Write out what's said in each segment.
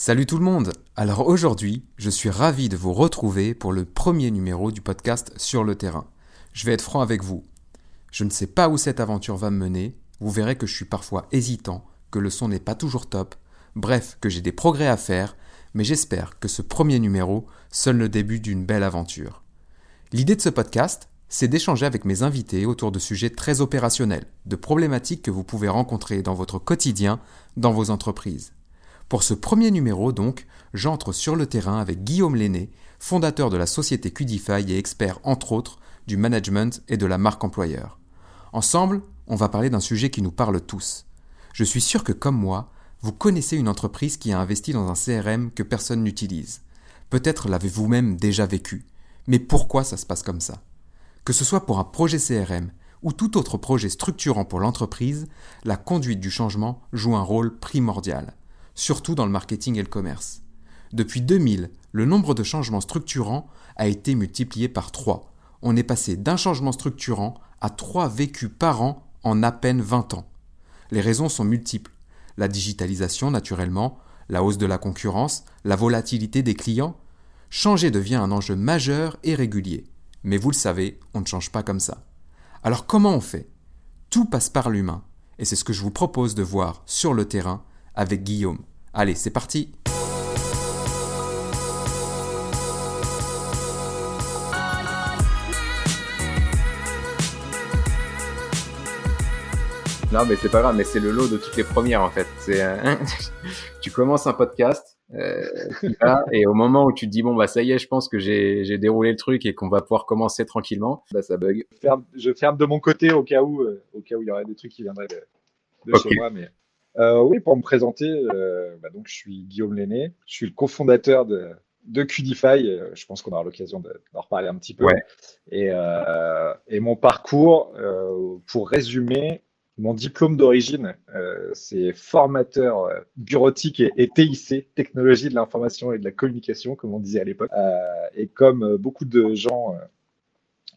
Salut tout le monde Alors aujourd'hui, je suis ravi de vous retrouver pour le premier numéro du podcast Sur le terrain. Je vais être franc avec vous. Je ne sais pas où cette aventure va me mener, vous verrez que je suis parfois hésitant, que le son n'est pas toujours top, bref, que j'ai des progrès à faire, mais j'espère que ce premier numéro sonne le début d'une belle aventure. L'idée de ce podcast, c'est d'échanger avec mes invités autour de sujets très opérationnels, de problématiques que vous pouvez rencontrer dans votre quotidien, dans vos entreprises. Pour ce premier numéro, donc, j'entre sur le terrain avec Guillaume Lenné, fondateur de la société Qdify et expert, entre autres, du management et de la marque employeur. Ensemble, on va parler d'un sujet qui nous parle tous. Je suis sûr que, comme moi, vous connaissez une entreprise qui a investi dans un CRM que personne n'utilise. Peut-être l'avez-vous même déjà vécu. Mais pourquoi ça se passe comme ça? Que ce soit pour un projet CRM ou tout autre projet structurant pour l'entreprise, la conduite du changement joue un rôle primordial surtout dans le marketing et le commerce. Depuis 2000, le nombre de changements structurants a été multiplié par 3. On est passé d'un changement structurant à 3 vécus par an en à peine 20 ans. Les raisons sont multiples. La digitalisation, naturellement, la hausse de la concurrence, la volatilité des clients. Changer devient un enjeu majeur et régulier. Mais vous le savez, on ne change pas comme ça. Alors comment on fait? Tout passe par l'humain, et c'est ce que je vous propose de voir sur le terrain avec Guillaume. Allez, c'est parti Non, mais c'est pas grave, mais c'est le lot de toutes les premières en fait. C'est tu commences un podcast, euh, et au moment où tu te dis bon bah ça y est, je pense que j'ai déroulé le truc et qu'on va pouvoir commencer tranquillement, bah ça bug. Je ferme, je ferme de mon côté au cas où, euh, au cas où il y aurait des trucs qui viendraient de, chez moi, mais euh, oui, pour me présenter, euh, bah donc je suis Guillaume Lenné, je suis le cofondateur de, de Qdify. Euh, je pense qu'on aura l'occasion d'en reparler un petit peu. Et, euh, et, mon parcours, pour résumer, mon diplôme d'origine, c'est formateur bureautique et, et, TIC, technologie de l'information et de la communication, comme on disait à l'époque. et comme beaucoup de gens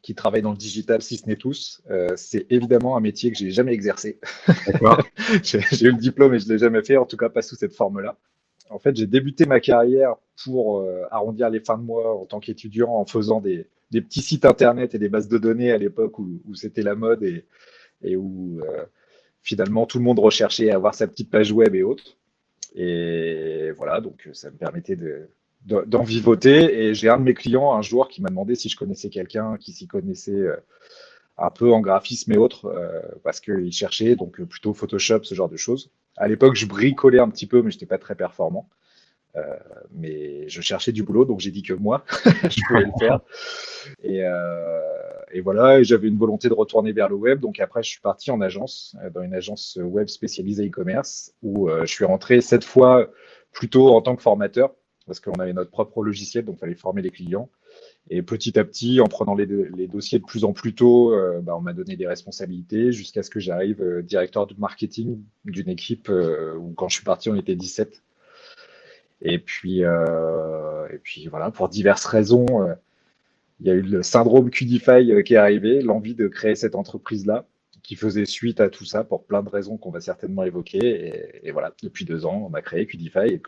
qui travaillent dans le digital, si ce n'est tous. Euh, c'est évidemment un métier que j'ai jamais exercé. j'ai eu le diplôme et je l'ai jamais fait, en tout cas pas sous cette forme-là. En fait, j'ai débuté ma carrière pour euh, arrondir les fins de mois en tant qu'étudiant en faisant des, des, petits sites internet et des bases de données à l'époque où, où c'était la mode et, et où euh, finalement tout le monde recherchait à avoir sa petite page web et autres. Et voilà, donc ça me permettait de, d'en vivoter. Et j'ai un de mes clients un jour qui m'a demandé si je connaissais quelqu'un qui s'y connaissait euh, un peu en graphisme et autres, euh, parce qu'il cherchait donc euh, plutôt Photoshop, ce genre de choses. À l'époque, je bricolais un petit peu, mais je n'étais pas très performant. Euh, mais je cherchais du boulot, donc j'ai dit que moi, je pouvais le faire. Et, et voilà, et j'avais une volonté de retourner vers le web. Donc après, je suis parti en agence, dans une agence web spécialisée e-commerce, où je suis rentré cette fois plutôt en tant que formateur parce qu'on avait notre propre logiciel, donc il fallait former les clients. Et petit à petit, en prenant les, dossiers de plus en plus tôt, euh, bah, on m'a donné des responsabilités jusqu'à ce que j'arrive euh, directeur de marketing d'une équipe euh, où quand je suis parti, on était 17. Et puis, et puis voilà, pour diverses raisons, il y a eu le syndrome Qdify qui est arrivé, l'envie de créer cette entreprise-là qui faisait suite à tout ça pour plein de raisons qu'on va certainement évoquer. Et, voilà, depuis deux ans, on a créé Qdify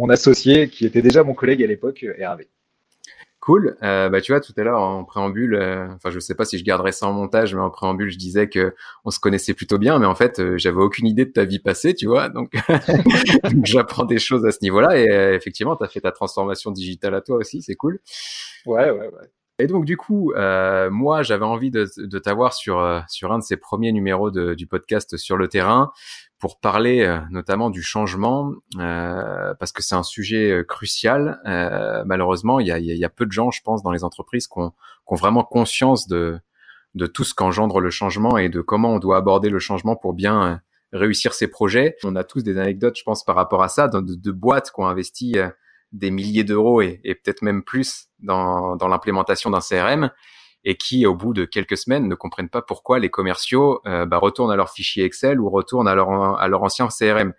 mon associé, qui était déjà mon collègue à l'époque, Hervé. Cool. Euh, bah tu vois tout à l'heure en préambule, euh, enfin je sais pas si je garderai ça en montage, mais en préambule je disais que on se connaissait plutôt bien, mais en fait euh, j'avais aucune idée de ta vie passée, tu vois, donc, j'apprends des choses à ce niveau-là et euh, effectivement tu as fait ta transformation digitale à toi aussi, c'est cool. Ouais ouais ouais. Et donc du coup, euh, moi j'avais envie de, de t'avoir sur sur un de ces premiers numéros de, du podcast sur le terrain pour parler euh, notamment du changement, euh, parce que c'est un sujet euh, crucial. Euh, malheureusement, il y a, y a, peu de gens, je pense, dans les entreprises qui ont vraiment conscience de, de tout ce qu'engendre le changement et de comment on doit aborder le changement pour bien réussir ses projets. On a tous des anecdotes, je pense, par rapport à ça, de, de boîtes qui ont investi des milliers d'euros et, et peut-être même plus dans, dans l'implémentation d'un CRM et qui, au bout de quelques semaines, ne comprennent pas pourquoi les commerciaux euh, bah, retournent à leur fichier Excel ou retournent à leur, à leur ancien CRM.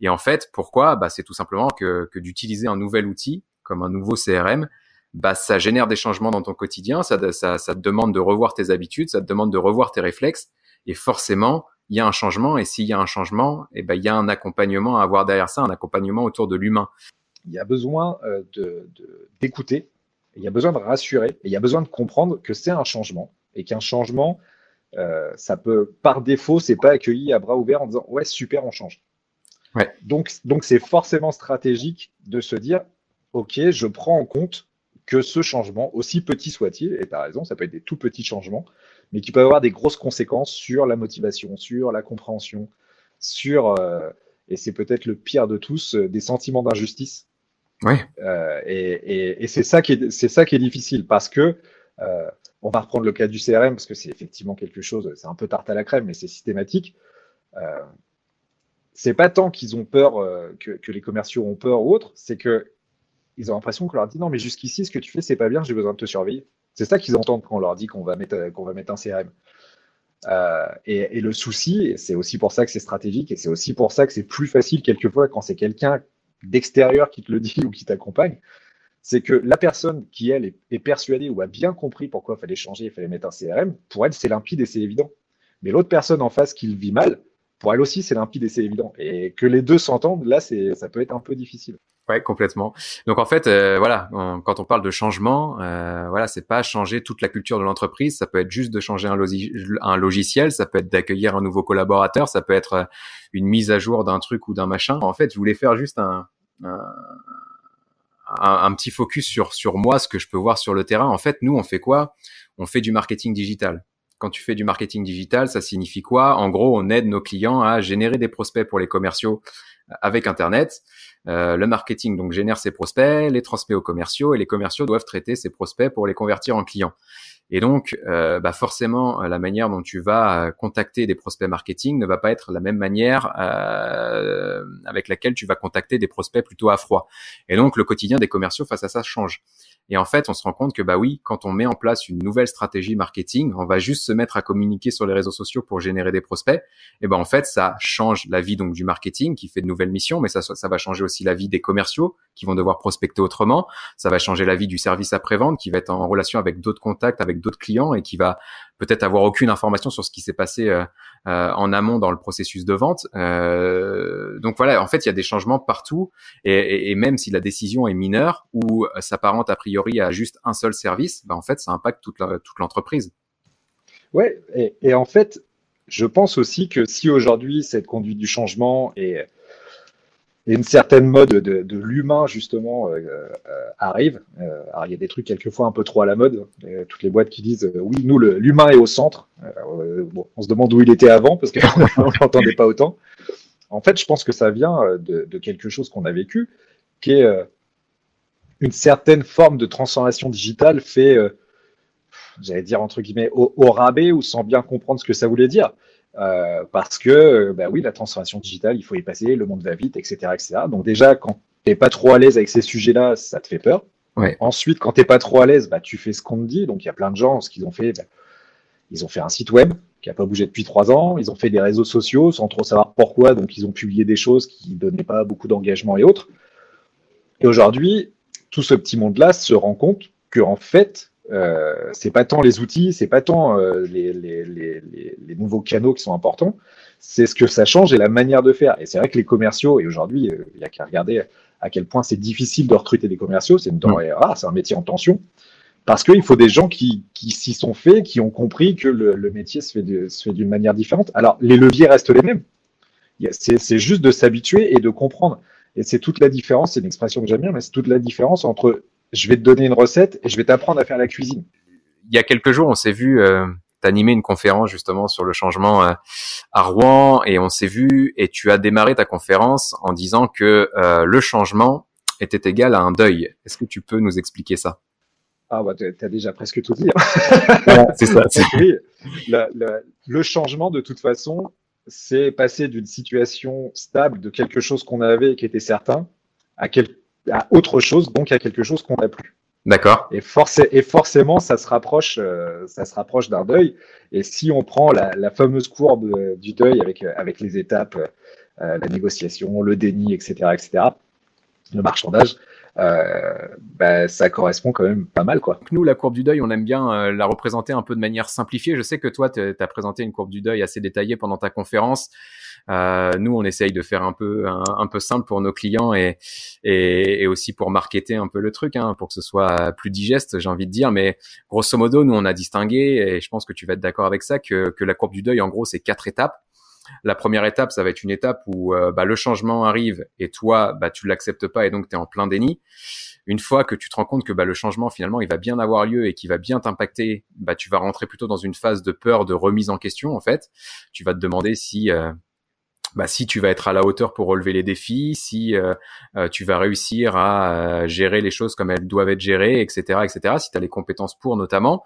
Et en fait, pourquoi? Bah, C'est tout simplement que, que d'utiliser un nouvel outil comme un nouveau CRM, bah, ça génère des changements dans ton quotidien, ça, ça, ça te demande de revoir tes habitudes, ça te demande de revoir tes réflexes, et forcément, il y a un changement, et s'il y a un changement, eh ben, il y a un accompagnement à avoir derrière ça, un accompagnement autour de l'humain. Il y a besoin euh, d'écouter, de, il y a besoin de rassurer, et il y a besoin de comprendre que c'est un changement, et qu'un changement, euh, ça peut, par défaut, c'est pas accueilli à bras ouverts en disant ouais super, on change. Ouais. Donc, donc c'est forcément stratégique de se dire ok, je prends en compte que ce changement, aussi petit soit-il, et tu as raison, ça peut être des tout petits changements, mais qui peuvent avoir des grosses conséquences sur la motivation, sur la compréhension, sur, euh, et c'est peut-être le pire de tous, euh, des sentiments d'injustice. Ouais. Euh, et, et, et c'est ça qui est, c'est ça qui est difficile parce que euh, on va reprendre le cas du CRM parce que c'est effectivement quelque chose, c'est un peu tarte à la crème, mais c'est systématique. Euh, c'est pas tant qu'ils ont peur euh, que, que, les commerciaux ont peur ou autre, c'est que ils ont l'impression qu'on leur dit non, mais jusqu'ici, ce que tu fais, c'est pas bien, j'ai besoin de te surveiller. C'est ça qu'ils entendent quand on leur dit qu'on va mettre, qu'on va mettre un CRM. Et, et, le souci, c'est aussi pour ça que c'est stratégique, et c'est aussi pour ça que c'est plus facile quelquefois quand c'est quelqu'un d'extérieur qui te le dit ou qui t'accompagne, c'est que la personne qui, elle, est, persuadée ou a bien compris pourquoi il fallait changer, il fallait mettre un CRM, pour elle, c'est limpide et c'est évident. Mais l'autre personne en face qui le vit mal, pour elle aussi, c'est limpide et c'est évident. Et que les deux s'entendent, là, ça peut être un peu difficile. Ouais, complètement. Donc en fait, euh, voilà, quand on parle de changement, euh, voilà, c'est pas changer toute la culture de l'entreprise. Ça peut être juste de changer un, un logiciel, ça peut être d'accueillir un nouveau collaborateur, ça peut être euh, une mise à jour d'un truc ou d'un machin. En fait, je voulais faire juste un, un, un, petit focus sur moi, ce que je peux voir sur le terrain. En fait, nous, on fait quoi? On fait du marketing digital quand tu fais du marketing digital, ça signifie quoi? En gros, on aide nos clients à générer des prospects pour les commerciaux avec Internet. Euh, le marketing donc génère ses prospects, les transmet aux commerciaux et les commerciaux doivent traiter ces prospects pour les convertir en clients. Et donc, euh, bah forcément, la manière dont tu vas contacter des prospects marketing ne va pas être la même manière euh, avec laquelle tu vas contacter des prospects plutôt à froid. Et donc, le quotidien des commerciaux face à ça change. Et en fait, on se rend compte que bah oui, quand on met en place une nouvelle stratégie marketing, on va juste se mettre à communiquer sur les réseaux sociaux pour générer des prospects. Et ben en fait, ça change la vie donc du marketing qui fait de nouvelles missions, mais ça ça va changer aussi la vie des commerciaux qui vont devoir prospecter autrement. Ça va changer la vie du service après-vente qui va être en relation avec d'autres contacts, avec d'autres clients et qui va peut-être avoir aucune information sur ce qui s'est passé euh, euh, en amont dans le processus de vente. Euh, donc voilà, en fait, il y a des changements partout et, même si la décision est mineure ou s'apparente a priori à juste un seul service, bah, en fait, ça impacte toute l'entreprise. ouais, et, en fait, je pense aussi que si aujourd'hui cette conduite du changement est et une certaine mode de, l'humain justement euh, euh, arrive. Euh, alors il y a des trucs quelquefois un peu trop à la mode. Toutes les boîtes qui disent oui nous l'humain est au centre. on se demande où il était avant parce qu'on n'entendait pas autant. En fait, je pense que ça vient de, quelque chose qu'on a vécu, qui est une certaine forme de transformation digitale fait, j'allais dire entre guillemets, au rabais ou sans bien comprendre ce que ça voulait dire. Euh, parce que, bah oui, la transformation digitale, il faut y passer, le monde va vite, etc., etc. Donc déjà, quand t'es pas trop à l'aise avec ces sujets-là, ça te fait peur. Ouais. Ensuite, quand t'es pas trop à l'aise, bah tu fais ce qu'on te dit. Donc il y a plein de gens, ce qu'ils ont fait, bah, ils ont fait un site web qui a pas bougé depuis trois ans. Ils ont fait des réseaux sociaux sans trop savoir pourquoi. Donc ils ont publié des choses qui donnaient pas beaucoup d'engagement et autres. Et aujourd'hui, tout ce petit monde-là se rend compte que en fait, euh, c'est pas tant les outils, c'est pas tant euh, les, les, les, les, nouveaux canaux qui sont importants, c'est ce que ça change et la manière de faire. Et c'est vrai que les commerciaux, et aujourd'hui, euh, il y a qu'à regarder à quel point c'est difficile de recruter des commerciaux, c'est une denrée rare, c'est un métier en tension, parce qu'il faut des gens qui, qui s'y sont faits, qui ont compris que le, le métier se fait, se fait d'une manière différente. Alors, les leviers restent les mêmes. C'est juste de s'habituer et de comprendre. Et c'est toute la différence, c'est une expression que j'aime bien, mais c'est toute la différence entre je vais te donner une recette et je vais t'apprendre à faire la cuisine. Il y a quelques jours, on s'est vu euh, t'animer une conférence justement sur le changement euh, à Rouen et on s'est vu et tu as démarré ta conférence en disant que euh, le changement était égal à un deuil. Est-ce que tu peux nous expliquer ça? Ah bah tu as déjà presque tout dit. Hein. c'est ça. Oui, le, le, le changement de toute façon, c'est passer d'une situation stable de quelque chose qu'on avait et qui était certain à quelque à autre chose, donc à quelque chose qu'on n'a plus. D'accord. Et, et forcément, ça se rapproche, euh, ça se rapproche d'un deuil. Et si on prend la, la fameuse courbe euh, du deuil avec euh, avec les étapes, la négociation, le déni, etc., etc., le marchandage, bah, ça correspond quand même pas mal. Quoi. Nous, la courbe du deuil, on aime bien la représenter un peu de manière simplifiée. Je sais que toi, tu as présenté une courbe du deuil assez détaillée pendant ta conférence. nous, on essaye de faire un peu un, peu simple pour nos clients et, et, aussi pour marketer un peu le truc, hein, pour que ce soit plus digeste, j'ai envie de dire. Mais grosso modo, nous, on a distingué, et je pense que tu vas être d'accord avec ça, que, que la courbe du deuil, en gros, c'est quatre étapes. La première étape, ça va être une étape où euh, bah, le changement arrive et toi, bah, tu l'acceptes pas et donc tu es en plein déni. Une fois que tu te rends compte que bah, le changement, finalement, il va bien avoir lieu et qu'il va bien t'impacter, bah, tu vas rentrer plutôt dans une phase de peur, de remise en question, en fait. Tu vas te demander si... Euh, bah, si tu vas être à la hauteur pour relever les défis, si euh, tu vas réussir à gérer les choses comme elles doivent être gérées, etc., etc. Si tu as les compétences pour, notamment.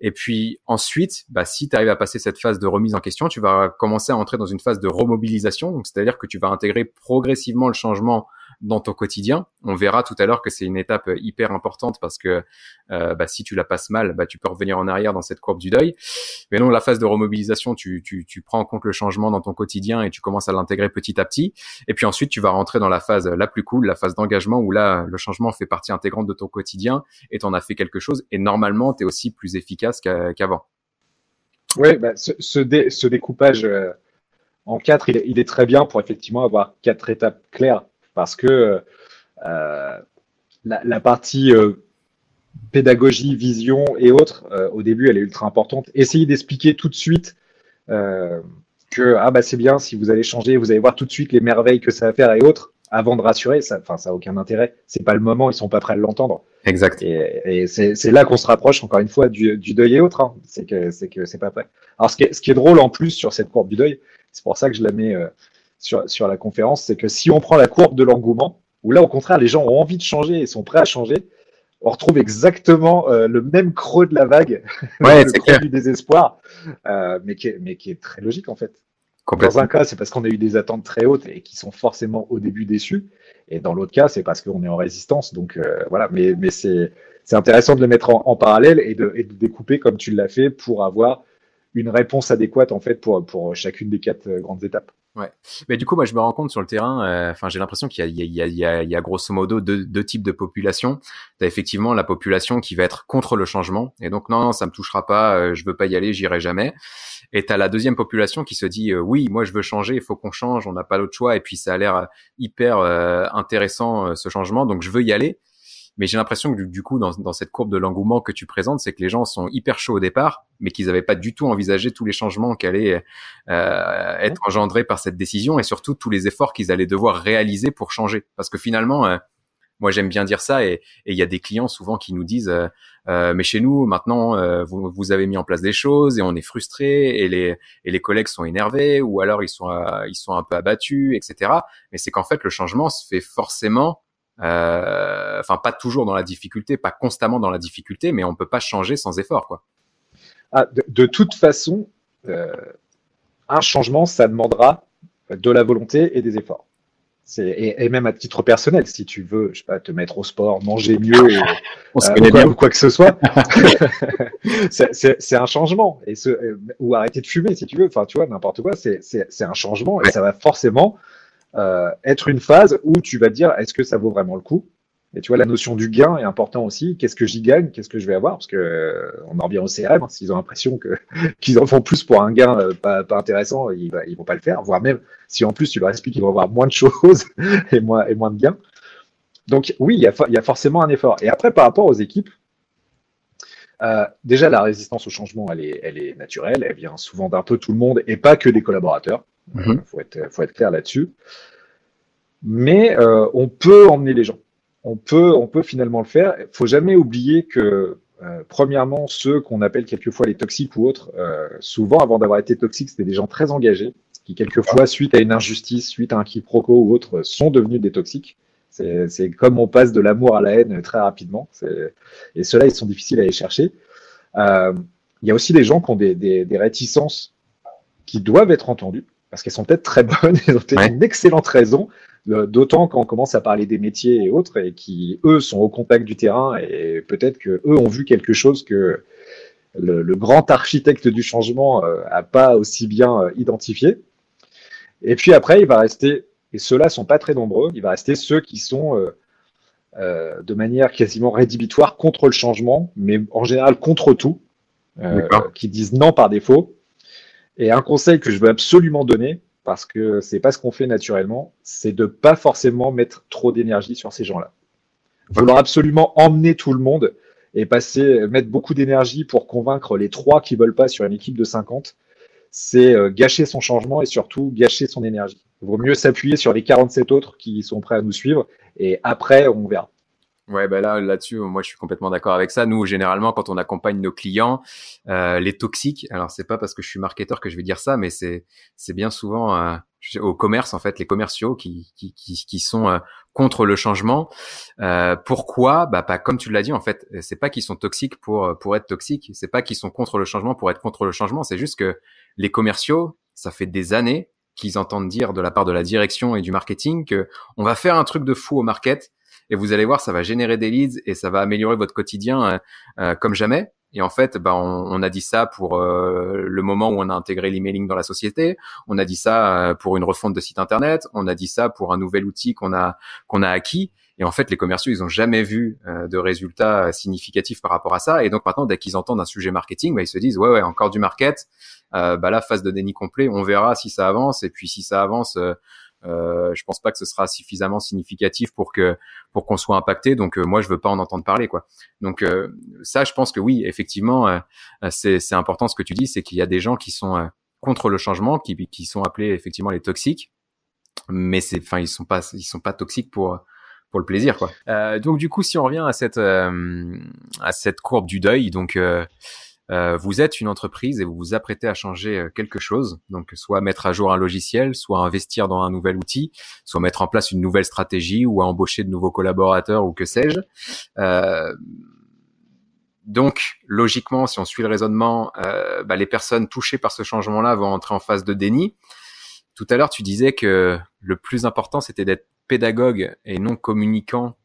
Et puis ensuite, bah, si tu arrives à passer cette phase de remise en question, tu vas commencer à entrer dans une phase de remobilisation. Donc, c'est-à-dire que tu vas intégrer progressivement le changement dans ton quotidien. On verra tout à l'heure que c'est une étape hyper importante parce que euh, bah, si tu la passes mal, bah, tu peux revenir en arrière dans cette courbe du deuil. Mais non, la phase de remobilisation, tu, tu, tu prends en compte le changement dans ton quotidien et tu commences à l'intégrer petit à petit. Et puis ensuite, tu vas rentrer dans la phase la plus cool, la phase d'engagement où là, le changement fait partie intégrante de ton quotidien et tu en as fait quelque chose. Et normalement, tu es aussi plus efficace qu'avant. Oui, bah, ce, ce, découpage euh, en quatre, il il est très bien pour effectivement avoir quatre étapes claires parce que euh, la, partie euh, pédagogie, vision et autres, euh, au début, elle est ultra importante. Essayez d'expliquer tout de suite que ah bah c'est bien si vous allez changer, vous allez voir tout de suite les merveilles que ça va faire et autres avant de rassurer. Ça, enfin, ça a aucun intérêt. C'est pas le moment, ils sont pas prêts à l'entendre. Exact. Et, c'est là qu'on se rapproche encore une fois du, deuil et autres. Hein. C'est que c'est que c'est pas prêt. Alors ce qui, est, ce qui est drôle en plus sur cette courbe du deuil, c'est pour ça que je la mets sur, sur la conférence, c'est que si on prend la courbe de l'engouement, où là, au contraire, les gens ont envie de changer et sont prêts à changer, on retrouve exactement euh, le même creux de la vague, ouais, le creux du désespoir, euh, mais, qui est, mais qui est très logique en fait. Dans un cas, c'est parce qu'on a eu des attentes très hautes et qui sont forcément au début déçus. Et dans l'autre cas, c'est parce qu'on est en résistance. Donc euh, voilà, mais, mais c'est intéressant de le mettre en, en parallèle et de, et de, découper comme tu l'as fait pour avoir une réponse adéquate en fait pour, pour chacune des quatre grandes étapes. Ouais. Mais du coup, moi, je me rends compte sur le terrain. Euh, enfin, j'ai l'impression qu'il y, y, y, y, a grosso modo deux, deux types de population. T'as effectivement la population qui va être contre le changement et donc non, non ça me touchera pas. Euh, je veux pas y aller, j'irai jamais. Et t'as la deuxième population qui se dit euh, oui, moi je veux changer, il faut qu'on change, on n'a pas l'autre choix. Et puis ça a l'air hyper intéressant ce changement, donc je veux y aller. Mais j'ai l'impression que du, coup, dans, dans, cette courbe de l'engouement que tu présentes, c'est que les gens sont hyper chauds au départ, mais qu'ils n'avaient pas du tout envisagé tous les changements qui allaient euh, être engendrés par cette décision et surtout tous les efforts qu'ils allaient devoir réaliser pour changer. Parce que finalement, euh, moi j'aime bien dire ça et il y a des clients souvent qui nous disent euh, euh mais chez nous maintenant euh, vous, vous, avez mis en place des choses et on est frustré et les et les collègues sont énervés ou alors ils sont ils sont un peu abattus etc mais c'est qu'en fait le changement se fait forcément euh, enfin, pas toujours dans la difficulté, pas constamment dans la difficulté, mais on peut pas changer sans effort, quoi. Ah, de, toute façon, euh, un changement, ça demandera de la volonté et des efforts. Et, et, même à titre personnel, si tu veux, je sais pas, te mettre au sport, manger mieux, euh, ou, quoi, quoi, que ce soit, c'est un changement. Et ce, ou arrêter de fumer, si tu veux. Enfin, tu vois, n'importe quoi, c'est un changement et ça va forcément euh, être une phase où tu vas dire est-ce que ça vaut vraiment le coup? Et tu vois, la notion du gain est important aussi. Qu'est-ce que j'y gagne? Qu'est-ce que je vais avoir? Parce que euh, on en revient au CRM. Hein, s'ils ont l'impression que qu'ils en font plus pour un gain euh, pas, pas, intéressant, ils, bah, ils vont pas le faire. Voire même si en plus tu leur expliques qu'ils vont avoir moins de choses et moins et moins de gains. Donc oui, il y a, il y a forcément un effort. Et après, par rapport aux équipes, euh, déjà la résistance au changement, elle est, elle est naturelle. Elle vient souvent d'un peu tout le monde et pas que des collaborateurs. Il mhm. faut, être, faut être clair là-dessus. Mais euh, on peut emmener les gens. On peut, on peut finalement le faire. Il faut jamais oublier que, euh, premièrement, ceux qu'on appelle quelquefois les toxiques ou autres, euh, souvent, avant d'avoir été toxiques, c'était des gens très engagés, qui quelquefois, suite à une injustice, suite à un quiproquo ou autre, sont devenus des toxiques. C'est comme on passe de l'amour à la haine très rapidement. Et ceux-là, ils sont difficiles à aller chercher. Euh, il y a aussi des gens qui ont des, des, des réticences qui doivent être entendues parce qu'elles sont peut-être très bonnes, elles ont peut-être une excellente raison, euh, d'autant quand on commence à parler des métiers et autres, et qui, eux, sont au contact du terrain, et peut-être que eux ont vu quelque chose que le, grand architecte du changement euh, a pas aussi bien euh, identifié. Et puis après, il va rester, et ceux-là sont pas très nombreux, il va rester ceux qui sont de manière quasiment rédhibitoire contre le changement, mais en général contre tout, qui disent non par défaut. Et un conseil que je veux absolument donner, parce que c'est pas ce qu'on fait naturellement, c'est de pas forcément mettre trop d'énergie sur ces gens-là. Vouloir absolument emmener tout le monde et passer, mettre beaucoup d'énergie pour convaincre les trois qui veulent pas sur une équipe de 50, c'est euh, gâcher son changement et surtout gâcher son énergie. Il vaut mieux s'appuyer sur les 47 autres qui sont prêts à nous suivre et après on verra. Ouais, bah là, là-dessus, moi, je suis complètement d'accord avec ça. Nous, généralement, quand on accompagne nos clients, euh, les toxiques. Alors, c'est pas parce que je suis marketeur que je vais dire ça, mais c'est c'est bien souvent euh, au commerce, en fait, les commerciaux qui qui qui, qui sont euh, contre le changement. Euh, pourquoi? Bah, pas comme tu l'as dit, en fait, c'est pas qu'ils sont toxiques pour pour être toxiques. C'est pas qu'ils sont contre le changement pour être contre le changement. C'est juste que les commerciaux, ça fait des années qu'ils entendent dire de la part de la direction et du marketing que on va faire un truc de fou au market et vous allez voir, ça va générer des leads et ça va améliorer votre quotidien euh, euh, comme jamais. Et en fait, bah, on, a dit ça pour euh, le moment où on a intégré l'emailing dans la société. On a dit ça pour une refonte de site internet. On a dit ça pour un nouvel outil qu'on a qu'on a acquis. Et en fait, les commerciaux, ils ont jamais vu de résultats significatifs par rapport à ça. Et donc maintenant, dès qu'ils entendent un sujet marketing, bah, ils se disent ouais ouais encore du market. Euh, bah là, phase de déni complet. On verra si ça avance. Et puis si ça avance, euh, je pense pas que ce sera suffisamment significatif pour que pour qu'on soit impacté. Donc euh, moi, je veux pas en entendre parler, quoi. Donc euh, ça, je pense que oui, effectivement, euh, c'est c'est important ce que tu dis, c'est qu'il y a des gens qui sont contre le changement, qui qui sont appelés effectivement les toxiques, mais c'est, enfin, ils sont pas ils sont pas toxiques pour pour le plaisir, quoi. donc du coup, si on revient à cette à cette courbe du deuil, donc euh, vous êtes une entreprise et vous vous apprêtez à changer euh, quelque chose, donc soit mettre à jour un logiciel, soit investir dans un nouvel outil, soit mettre en place une nouvelle stratégie ou à embaucher de nouveaux collaborateurs ou que sais-je. Euh, donc, logiquement, si on suit le raisonnement, euh, bah, les personnes touchées par ce changement-là vont entrer en phase de déni. Tout à l'heure, tu disais que le plus important, c'était d'être pédagogue et non communicant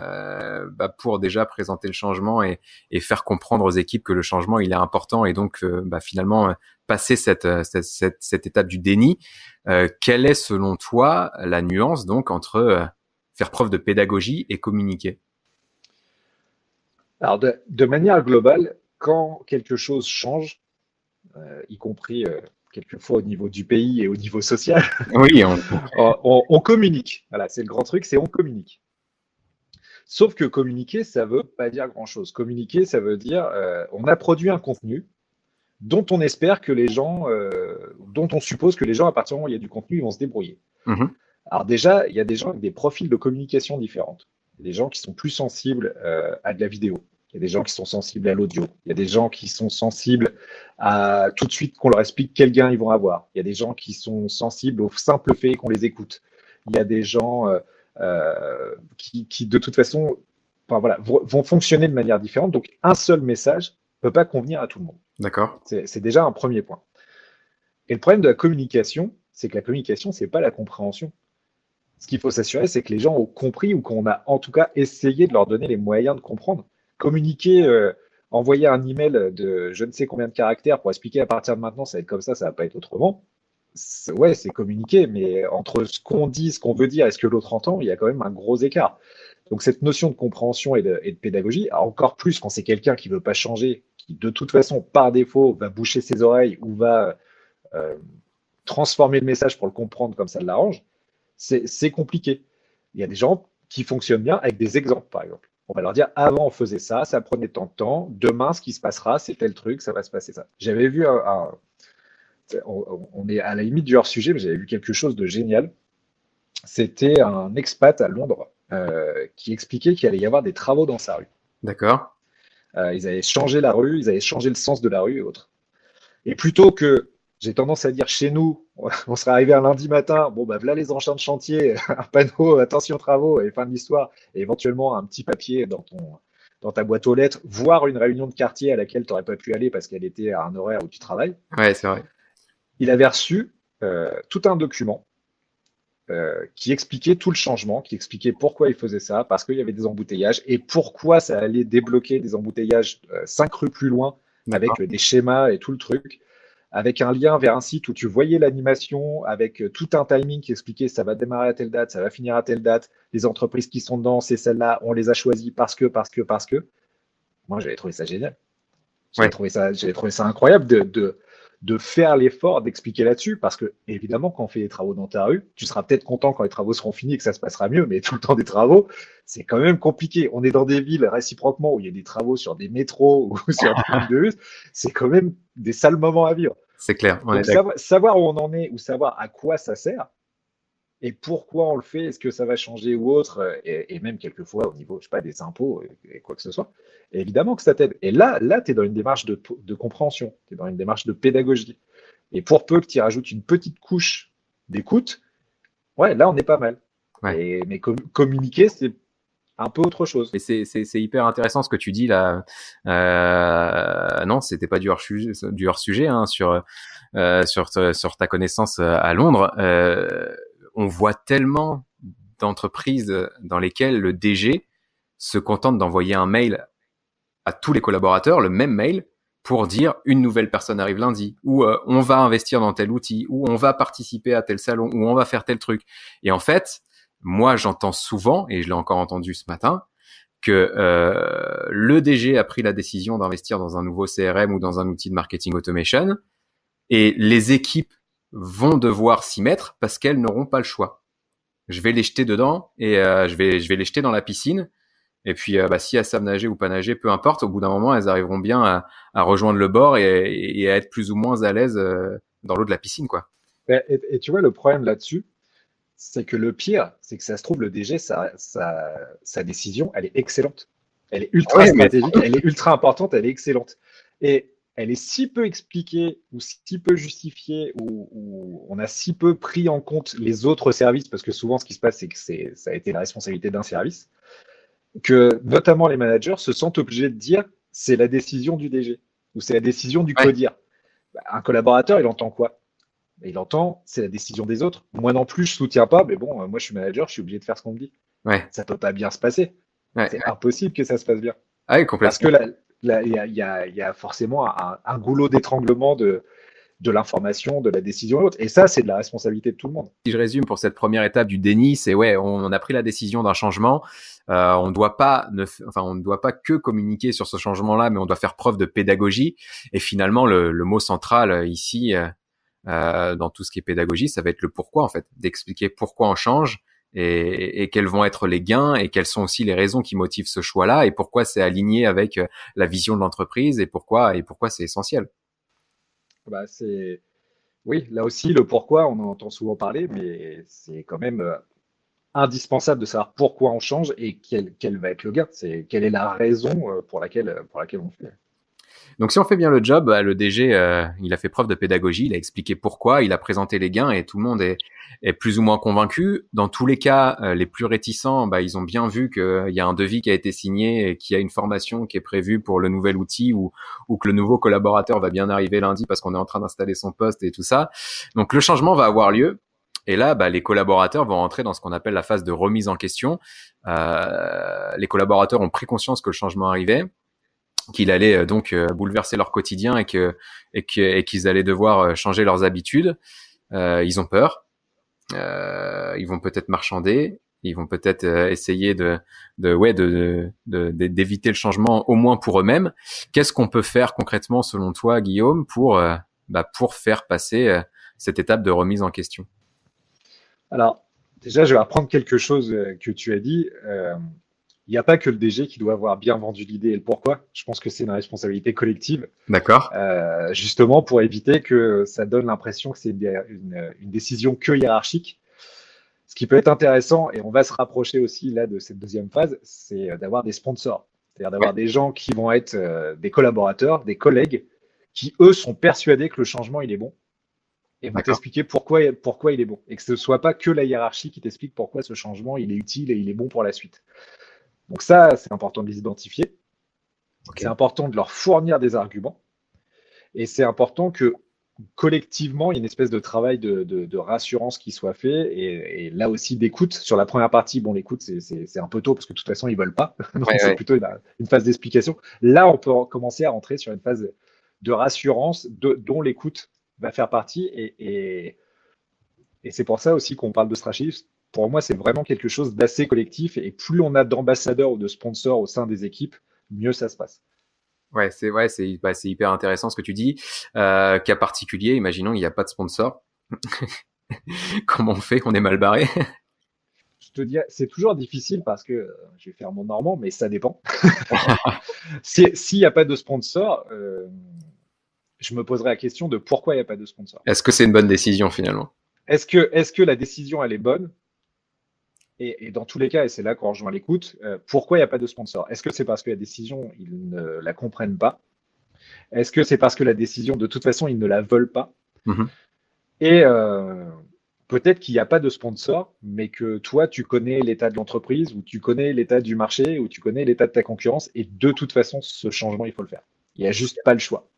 euh, bah, pour déjà présenter le changement et, et, faire comprendre aux équipes que le changement il est important et donc euh, bah, finalement euh, passer cette, cette, cette, cette, étape du déni. Euh, quelle est selon toi la nuance donc entre faire preuve de pédagogie et communiquer? Alors de, de, manière globale, quand quelque chose change, y compris quelquefois au niveau du pays et au niveau social, oui, on, on, on communique. Voilà, c'est le grand truc, c'est on communique. Sauf que communiquer, ça veut pas dire grand-chose. Communiquer, ça veut dire euh, on a produit un contenu dont on espère que les gens, euh, dont on suppose que les gens, à partir du moment où il y a du contenu, ils vont se débrouiller. Mm-hmm. Alors déjà, il y a des gens avec des profils de communication différentes. Il y a des gens qui sont plus sensibles euh, à de la vidéo. Il y a des gens qui sont sensibles à l'audio. Il y a des gens qui sont sensibles à tout de suite qu'on leur explique quel gain ils vont avoir. Il y a des gens qui sont sensibles au simple fait qu'on les écoute. Il y a des gens euh, qui, qui, de toute façon enfin, voilà, vont fonctionner de manière différente. Donc un seul message ne peut pas convenir à tout le monde. D'accord. C'est déjà un premier point. Et le problème de la communication, c'est que la communication, c'est pas la compréhension. Ce qu'il faut s'assurer, c'est que les gens ont compris ou qu'on a en tout cas essayé de leur donner les moyens de comprendre. Communiquer, euh, envoyer un email de je ne sais combien de caractères pour expliquer à partir de maintenant, ça va être comme ça, ça va pas être autrement ouais, c'est communiquer, mais entre ce qu'on dit, ce qu'on veut dire et ce que l'autre entend, il y a quand même un gros écart. Donc cette notion de compréhension et de, pédagogie, encore plus quand c'est quelqu'un qui veut pas changer, qui de toute façon par défaut va boucher ses oreilles ou va euh, transformer le message pour le comprendre comme ça l'arrange, c'est compliqué. Il y a des gens qui fonctionnent bien avec des exemples, par exemple. On va leur dire avant on faisait ça, ça prenait tant de temps, demain ce qui se passera, c'est tel truc, ça va se passer ça. J'avais vu un on, est à la limite du hors-sujet, mais j'avais vu quelque chose de génial. C'était un expat à Londres euh, qui expliquait qu'il allait y avoir des travaux dans sa rue. D'accord. Euh, ils avaient changé la rue, ils avaient changé le sens de la rue et autres. Et plutôt que, j'ai tendance à dire chez nous, on serait arrivé un lundi matin, bon, bah voilà les enchants de chantier, un panneau, attention travaux, et fin de l'histoire, et éventuellement un petit papier dans ton, dans ta boîte aux lettres, voire une réunion de quartier à laquelle tu n'aurais pas pu aller parce qu'elle était à un horaire où tu travailles. Ouais, c'est vrai il avait reçu euh, tout un document euh, qui expliquait tout le changement, qui expliquait pourquoi il faisait ça, parce qu'il y avait des embouteillages et pourquoi ça allait débloquer des embouteillages euh, cinq rues plus loin avec des schémas et tout le truc. avec un lien vers un site où tu voyais l'animation, avec tout un timing qui expliquait ça va démarrer à telle date, ça va finir à telle date, les entreprises qui sont dedans, c'est celles-là, on les a choisies parce que, parce que, parce que. Moi, j'avais trouvé ça génial. J'avais trouvé, ça, trouvé ça incroyable de, de, de faire l'effort d'expliquer là-dessus, parce que évidemment, quand on fait des travaux dans ta rue, tu seras peut-être content quand les travaux seront finis et que ça se passera mieux, mais tout le temps des travaux, c'est quand même compliqué. On est dans des villes réciproquement où il y a des travaux sur des métros ou sur des lignes de bus, c'est quand même des sales moments à vivre. C'est clair. savoir, où on en est ou savoir à quoi ça sert et pourquoi on le fait, est-ce que ça va changer ou autre, et, même quelquefois au niveau, je sais pas, des impôts et, quoi que ce soit. évidemment que ça t'aide. Et là, là, tu es dans une démarche de, compréhension, tu es dans une démarche de pédagogie. Et pour peu que tu rajoutes une petite couche d'écoute, ouais, là, on est pas mal. mais communiquer, c'est un peu autre chose. Mais c'est hyper intéressant ce que tu dis là. Euh, non, c'était pas du hors sujet, du hors sujet hein, sur euh, sur sur ta connaissance euh, à Londres. Euh, on voit tellement d'entreprises dans lesquelles le DG se contente d'envoyer un mail à tous les collaborateurs, le même mail, pour dire une nouvelle personne arrive lundi, ou euh, on va investir dans tel outil, ou on va participer à tel salon, ou on va faire tel truc. Et en fait, moi j'entends souvent, et je l'ai encore entendu ce matin, que euh, le DG a pris la décision d'investir dans un nouveau CRM ou dans un outil de marketing automation, et les équipes vont devoir s'y mettre parce qu'elles n'auront pas le choix. Je vais les jeter dedans et euh, je vais je vais les jeter dans la piscine. Et puis, euh, bah, si elles savent nager ou pas nager, peu importe. Au bout d'un moment, elles arriveront bien à, à rejoindre le bord et, et, à être plus ou moins à l'aise dans l'eau de la piscine, quoi. Et, et, tu vois, le problème là-dessus, c'est que le pire, c'est que ça se trouve, le DG, sa, sa, décision, elle est excellente. Elle est ultra stratégique, elle est ultra importante, elle est excellente. Et elle est si peu expliquée ou si peu justifiée ou, on a si peu pris en compte les autres services, parce que souvent ce qui se passe, c'est que ça a été la responsabilité d'un service, que notamment les managers se sentent obligés de dire c'est la décision du DG ou c'est la décision du codir. Bah, un collaborateur, il entend quoi? Il entend, c'est la décision des autres. Moi non plus, je soutiens pas, mais bon, moi je suis manager, je suis obligé de faire ce qu'on me dit. Ouais. Ça peut pas bien se passer. c'est impossible que ça se passe bien. Ah complètement. Parce que il y, a, forcément un, goulot d'étranglement de, de l'information, de la décision et autres. Et ça, c'est de la responsabilité de tout le monde. Si je résume pour cette première étape du déni, c'est ouais, on a pris la décision d'un changement. Euh, on ne doit pas, ne, enfin, on ne doit pas que communiquer sur ce changement-là, mais on doit faire preuve de pédagogie. Et finalement, le, mot central euh, ici, euh, dans tout ce qui est pédagogie, ça va être le pourquoi en fait, d'expliquer pourquoi on change et, quels vont être les gains et quelles sont aussi les raisons qui motivent ce choix-là et pourquoi c'est aligné avec euh, la vision de l'entreprise et pourquoi et pourquoi c'est essentiel. Bah c'est oui, là aussi le pourquoi on en entend souvent parler, mais c'est quand même euh, indispensable de savoir pourquoi on change et quel, quel va être le gain. C'est quelle est la raison pour laquelle pour laquelle on fait. Donc si on fait bien le job, bah, le DG, euh, il a fait preuve de pédagogie, il a expliqué pourquoi, il a présenté les gains et tout le monde est, plus ou moins convaincu. Dans tous les cas, euh, les plus réticents, bah, ils ont bien vu qu'il y a un devis qui a été signé et qu'il y a une formation qui est prévue pour le nouvel outil ou, ou que le nouveau collaborateur va bien arriver lundi parce qu'on est en train d'installer son poste et tout ça. Donc le changement va avoir lieu. Et là, bah, les collaborateurs vont rentrer dans ce qu'on appelle la phase de remise en question. Les collaborateurs ont pris conscience que le changement arrivait qu'il allait euh, donc euh, bouleverser leur quotidien et que et qu'ils allaient devoir euh, changer leurs habitudes. ils ont peur. ils vont peut-être marchander. Ils vont peut-être essayer de, de ouais de d'éviter le changement au moins pour eux-mêmes. Qu'est-ce qu'on peut faire concrètement selon toi, Guillaume, pour bah, pour faire passer cette étape de remise en question? Alors déjà, je vais apprendre quelque chose que tu as dit il n'y a pas que le DG qui doit avoir bien vendu l'idée et le pourquoi. Je pense que c'est une responsabilité collective. D'accord. Euh, justement pour éviter que ça donne l'impression que c'est une, décision que hiérarchique. Ce qui peut être intéressant, et on va se rapprocher aussi là de cette deuxième phase, c'est d'avoir des sponsors. C'est-à-dire d'avoir des gens qui vont être euh, des collaborateurs, des collègues, qui eux sont persuadés que le changement il est bon et vont t'expliquer pourquoi, pourquoi il est bon. Et que ce ne soit pas que la hiérarchie qui t'explique pourquoi ce changement il est utile et il est bon pour la suite. Donc ça, c'est important de les identifier. C'est important de leur fournir des arguments. Et c'est important que collectivement, il y ait une espèce de travail de, rassurance qui soit fait. Et, là aussi, d'écoute. Sur la première partie, bon, l'écoute, c'est un peu tôt parce que de toute façon, ils veulent pas. Donc c'est plutôt une, phase d'explication. Là, on peut commencer à rentrer sur une phase de rassurance dont l'écoute va faire partie. Et, et, c'est pour ça aussi qu'on parle de stratégie. Pour moi, c'est vraiment quelque chose d'assez collectif. Et plus on a d'ambassadeurs ou de sponsors au sein des équipes, mieux ça se passe. Ouais, c'est ouais, c'est bah, hyper intéressant ce que tu dis. Euh, cas particulier, imaginons il n'y a pas de sponsor. Comment on fait On est mal barré? Je te dis, c'est toujours difficile parce que euh, je vais faire mon normand, mais ça dépend. S'il n'y a pas de sponsor, euh, je me poserai la question de pourquoi il n'y a pas de sponsor. Est-ce que c'est une bonne décision finalement? Est-ce que, est que la décision elle est bonne? Et, dans tous les cas, et c'est là qu'on rejoint l'écoute, euh, pourquoi il n'y a pas de sponsor? Est-ce que c'est parce que la décision, ils ne la comprennent pas? Est-ce que c'est parce que la décision, de toute façon, ils ne la veulent pas? Mm-hmm. Et euh, peut-être qu'il n'y a pas de sponsor, mais que toi, tu connais l'état de l'entreprise, ou tu connais l'état du marché, ou tu connais l'état de ta concurrence, et de toute façon, ce changement, il faut le faire. Il n'y a juste pas le choix.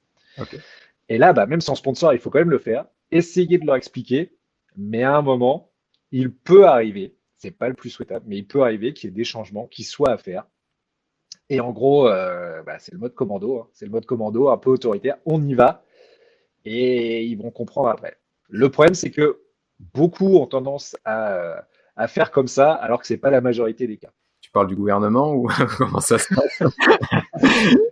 Et là, bah, même sans sponsor, il faut quand même le faire. Essayer de leur expliquer, mais à un moment, il peut arriver c'est pas le plus souhaitable, mais il peut arriver qu'il y ait des changements qui soient à faire. Et en gros, euh, bah, c'est le mode commando, hein. c'est le mode commando un peu autoritaire. On y va et ils vont comprendre après. Le problème, c'est que beaucoup ont tendance à, faire comme ça, alors que c'est pas la majorité des cas. Tu parles du gouvernement ou comment ça se passe?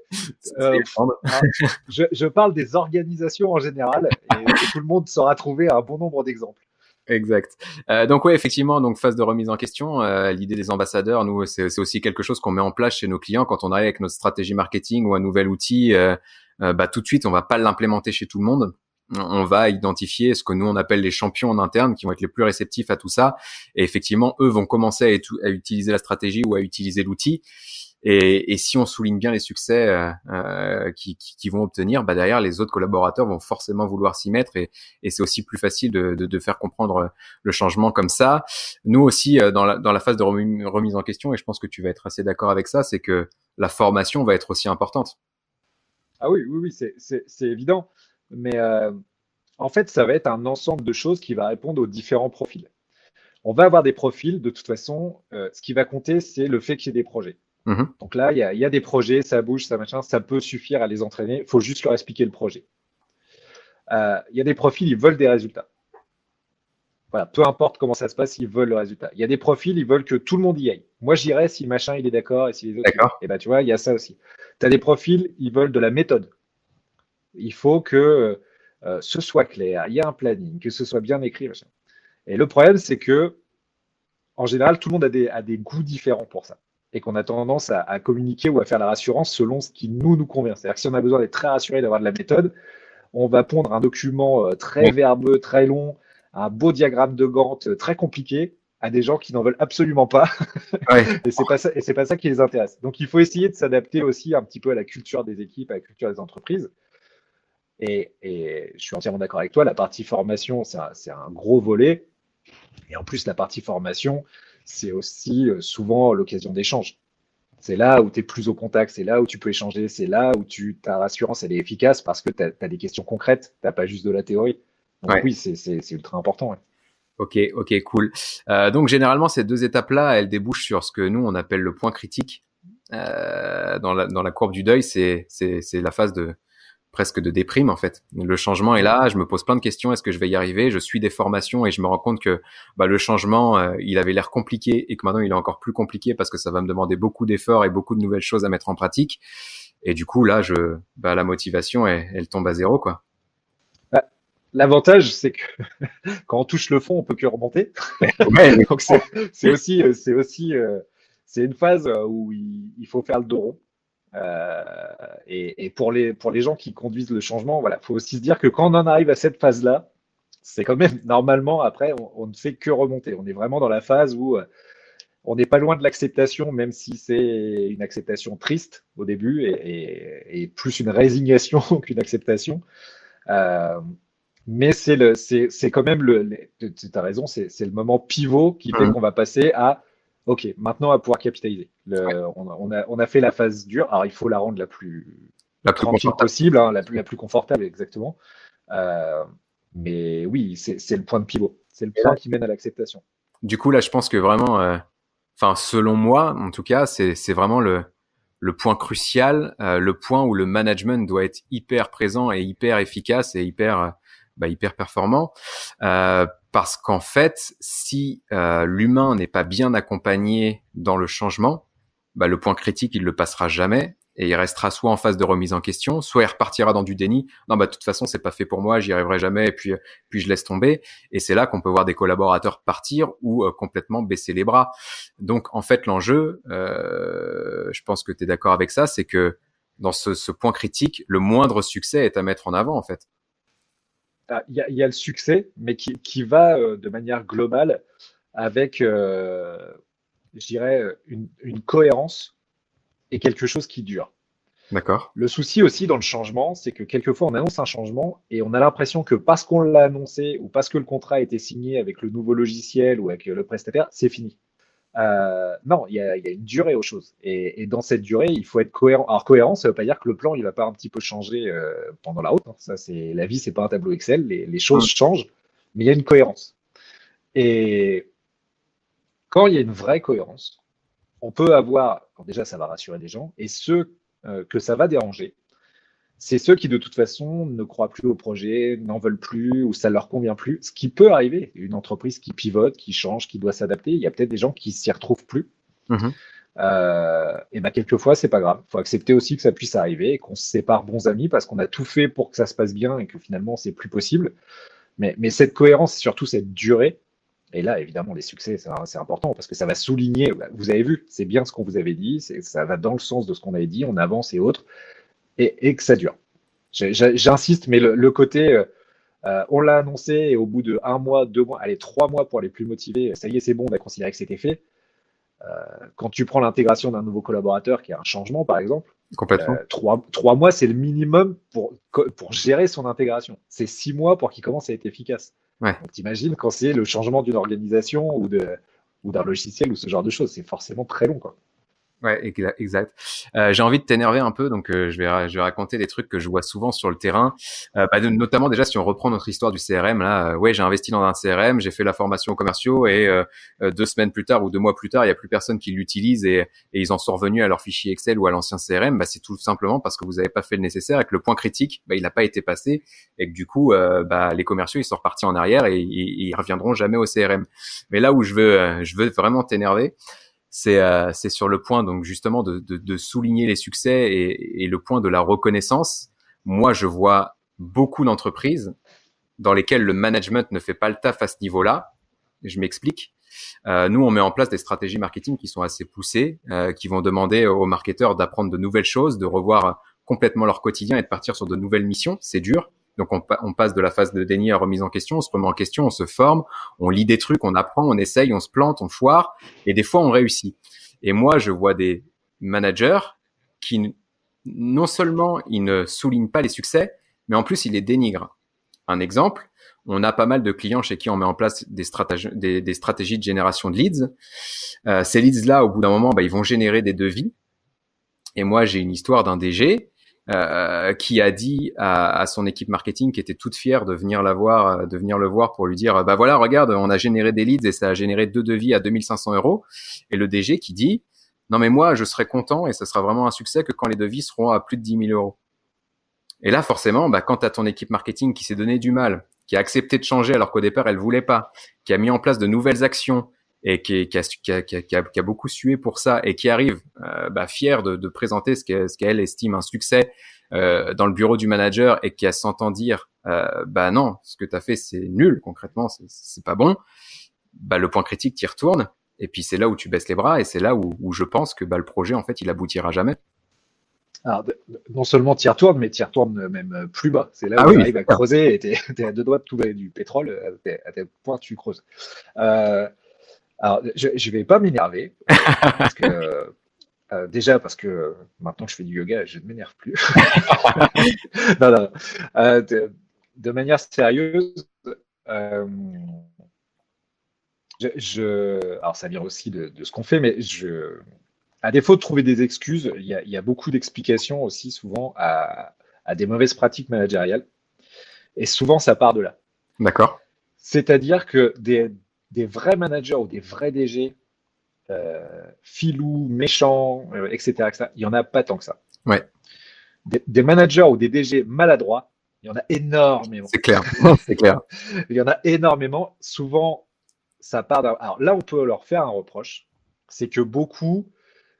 Euh, ah, je, parle des organisations en général et tout le monde saura trouver un bon nombre d'exemples. Exact. Euh, donc oui, effectivement, donc phase de remise en question. Euh, L'idée des ambassadeurs, nous, c'est aussi quelque chose qu'on met en place chez nos clients quand on arrive avec notre stratégie marketing ou un nouvel outil. Euh, euh, bah, tout de suite, on va pas l'implémenter chez tout le monde. On va identifier ce que nous on appelle les champions en interne qui vont être les plus réceptifs à tout ça. Et effectivement, eux vont commencer à utiliser la stratégie ou à utiliser l'outil. Et, si on souligne bien les succès euh, euh qui, vont obtenir, bah derrière les autres collaborateurs vont forcément vouloir s'y mettre et, c'est aussi plus facile de, faire comprendre le changement comme ça. Nous aussi euh, dans la, phase de remise en question, et je pense que tu vas être assez d'accord avec ça, c'est que la formation va être aussi importante. Ah oui, oui, oui, c'est évident. Mais euh, en fait, ça va être un ensemble de choses qui va répondre aux différents profils. On va avoir des profils, de toute façon, euh, ce qui va compter, c'est le fait qu'il y ait des projets. Mhm. Donc là, il y a, des projets, ça bouge, ça machin, ça peut suffire à les entraîner. Il faut juste leur expliquer le projet. Euh, il y a des profils, ils veulent des résultats. Voilà, peu importe comment ça se passe, ils veulent le résultat. Il y a des profils, ils veulent que tout le monde y aille. Moi, j'irai si machin il est d'accord et si les autres. D'accord. Et ben, tu vois, il y a ça aussi. Tu as des profils, ils veulent de la méthode. Il faut que euh, ce soit clair, il y a un planning, que ce soit bien écrit. Machin. Et le problème, c'est que, en général, tout le monde a des, a des goûts différents pour ça et qu'on a tendance à, communiquer ou à faire la rassurance selon ce qui nous nous convient. C'est-à-dire que si on a besoin d'être très rassuré d'avoir de la méthode, on va pondre un document euh, très verbeux, très long, un beau diagramme de Gantt euh, très compliqué à des gens qui n'en veulent absolument pas. et c'est pas ça, et c'est pas ça qui les intéresse. Donc il faut essayer de s'adapter aussi un petit peu à la culture des équipes, à la culture des entreprises. Et, je suis entièrement d'accord avec toi. La partie formation, c'est un, un, gros volet. Et en plus, la partie formation, c'est aussi euh, souvent l'occasion d'échange. C'est là où tu es plus au contact, c'est là où tu peux échanger, c'est là où tu, ta rassurance elle est efficace parce que tu as, des questions concrètes, tu pas juste de la théorie. Donc oui, c'est ultra important. Ok, ok, cool. Euh, donc généralement, ces deux étapes-là, elles débouchent sur ce que nous, on appelle le point critique. Euh, dans, la, dans la courbe du deuil, c'est la phase de, presque de déprime en fait. Le changement est là, je me pose plein de questions, est-ce que je vais y arriver? Je suis des formations et je me rends compte que bah, le changement, euh, il avait l'air compliqué et que maintenant il est encore plus compliqué parce que ça va me demander beaucoup d'efforts et beaucoup de nouvelles choses à mettre en pratique. Et du coup là, je, bah, la motivation, elle, elle tombe à zéro quoi. Bah, l'avantage, c'est que quand on touche le fond, on peut que remonter. C'est aussi, c'est aussi, euh, c'est une phase où il, il faut faire le dos rond. Euh, et, pour, les, pour les gens qui conduisent le changement, voilà, faut aussi se dire que quand on en arrive à cette phase-là, c'est quand même normalement après, on, ne fait que remonter. On est vraiment dans la phase où euh, on n'est pas loin de l'acceptation, même si c'est une acceptation triste au début et, plus une résignation qu'une acceptation. Euh, mais c'est quand même le, tu as raison, c'est, le moment pivot qui fait mmh. qu'on va passer à Ok, maintenant on va pouvoir capitaliser. on, a, fait la phase dure. Alors il faut la rendre la plus, la plus possible, hein, la, plus, la plus confortable, exactement. Euh, mais oui, c'est le point de pivot. C'est le point qui mène à l'acceptation. Du coup, là, je pense que vraiment, euh, selon moi, en tout cas, c'est vraiment le, le point crucial, euh, le point où le management doit être hyper présent et hyper efficace et hyper bah, hyper performant. Euh, parce qu'en fait, si euh, l'humain n'est pas bien accompagné dans le changement, bah, le point critique, il le passera jamais et il restera soit en phase de remise en question, soit il repartira dans du déni. Non, bah de toute façon, c'est pas fait pour moi, j'y arriverai jamais, et puis puis je laisse tomber. Et c'est là qu'on peut voir des collaborateurs partir ou euh, complètement baisser les bras. Donc en fait, l'enjeu, euh, je pense que tu es d'accord avec ça, c'est que dans ce, ce, point critique, le moindre succès est à mettre en avant en fait. Ah, il y, a, y a, le succès, mais qui, qui va euh, de manière globale avec, euh, je dirais, une, une cohérence et quelque chose qui dure. D'accord. Le souci aussi dans le changement, c'est que quelquefois on annonce un changement et on a l'impression que parce qu'on l'a annoncé ou parce que le contrat a été signé avec le nouveau logiciel ou avec le prestataire, c'est fini. Euh, non, il y, a, une durée aux choses. Et, dans cette durée, il faut être cohérent. Alors cohérent, ça ne veut pas dire que le plan il va pas un petit peu changer euh, pendant la route. Hein. Ça, c'est la vie, c'est pas un tableau Excel. Les, choses changent, mais il y a une cohérence. Et quand il y a une vraie cohérence, on peut avoir, déjà ça va rassurer des gens, et ceux euh, que ça va déranger, c'est ceux qui de toute façon ne croient plus au projet, n'en veulent plus ou ça leur convient plus. Ce qui peut arriver, une entreprise qui pivote, qui change, qui doit s'adapter, il y a peut-être des gens qui s'y retrouvent plus. Mhm. Euh, et ben quelquefois c'est pas grave. Il faut accepter aussi que ça puisse arriver et qu'on se sépare bons amis parce qu'on a tout fait pour que ça se passe bien et que finalement c'est plus possible. Mais, mais cette cohérence, surtout cette durée, et là, évidemment, les succès, c'est important parce que ça va souligner, vous avez vu, c'est bien ce qu'on vous avait dit, ça va dans le sens de ce qu'on avait dit, on avance et autres, et, que ça dure. J'insiste, mais le, côté, euh, euh, on l'a annoncé et au bout de un mois, deux mois, allez, trois mois pour les plus motivés, ça y est, c'est bon, on a considéré que c'était fait. Euh, quand tu prends l'intégration d'un nouveau collaborateur qui a un changement, par exemple, Complètement. trois, trois, mois, c'est le minimum pour, pour gérer son intégration. C'est six mois pour qu'il commence à être efficace. Ouais. t'imagines quand c'est le changement d'une organisation ou de ou d'un logiciel ou ce genre de choses, c'est forcément très long quoi. Ouais, exact. Euh, j'ai envie de t'énerver un peu, donc euh, je vais je vais raconter des trucs que je vois souvent sur le terrain, euh, bah, notamment déjà si on reprend notre histoire du CRM là, ouais j'ai investi dans un CRM, j'ai fait la formation aux commerciaux et deux semaines plus tard ou deux mois plus tard, il y a plus personne qui l'utilise et, et, ils en sont revenus à leur fichier Excel ou à l'ancien CRM, bah, c'est tout simplement parce que vous n'avez pas fait le nécessaire et que le point critique, bah, il n'a pas été passé et que du coup bah, les commerciaux ils sont repartis en arrière et, et, ils reviendront jamais au CRM. Mais là où je veux je veux vraiment t'énerver c'est euh, c'est sur le point donc justement de, de, de souligner les succès et, et, le point de la reconnaissance. Moi, je vois beaucoup d'entreprises dans lesquelles le management ne fait pas le taf à ce niveau-là. Je m'explique. Euh, nous, on met en place des stratégies marketing qui sont assez poussées, euh, qui vont demander aux marketeurs d'apprendre de nouvelles choses, de revoir complètement leur quotidien et de partir sur de nouvelles missions. C'est dur. Donc on, passe de la phase de déni à remise en question, on se remet en question, on se forme, on lit des trucs, on apprend, on essaye, on se plante, on foire, et des fois on réussit. Et moi, je vois des managers qui non seulement ils ne soulignent pas les succès, mais en plus ils les dénigrent. Un exemple, on a pas mal de clients chez qui on met en place des stratégies, des, stratégies de génération de leads. Euh, ces leads-là, au bout d'un moment, bah, ils vont générer des devis. Et moi, j'ai une histoire d'un DG euh, qui a dit à, à, son équipe marketing qui était toute fière de venir la voir, euh, de venir le voir pour lui dire bah voilà regarde on a généré des leads et ça a généré deux devis à 2500 euros et le DG qui dit non mais moi je serai content et ce sera vraiment un succès que quand les devis seront à plus de 10 000 euros. Et là forcément bah, quand tu ton équipe marketing qui s'est donné du mal, qui a accepté de changer alors qu'au départ elle voulait pas, qui a mis en place de nouvelles actions, et qui, qui, a, qui, a, qui, a, qui, a, beaucoup sué pour ça et qui arrive euh, bah, fier de, de, présenter ce qu'elle ce estime un succès euh, dans le bureau du manager et qui a s'entend dire euh, bah non ce que tu as fait c'est nul concrètement c'est pas bon bah le point critique t'y retourne et puis c'est là où tu baisses les bras et c'est là où, où, je pense que bah, le projet en fait il aboutira jamais alors, non seulement tu y retournes, mais tu y retournes même plus bas. C'est là ah où tu arrives à creuser et tu es, à deux doigts de tout du pétrole, à tel point tu creuses. Euh, alors, je ne vais pas m'énerver, parce que euh, déjà parce que maintenant que je fais du yoga, je ne m'énerve plus. non, non. Euh, de, manière sérieuse, euh, je, alors ça vient aussi de, ce qu'on fait, mais je, à défaut de trouver des excuses, il y a, y a beaucoup d'explications aussi souvent à, à, des mauvaises pratiques managériales. Et souvent, ça part de là. D'accord. C'est-à-dire que des, des vrais managers ou des vrais DG euh, filous, méchants, etc., euh, etc., il n'y en a pas tant que ça. Ouais. Des, managers ou des DG maladroits, Il y en a énormément. C'est clair, c'est clair. Il y en a énormément. Souvent, ça part d'un. Alors là, on peut leur faire un reproche. C'est que beaucoup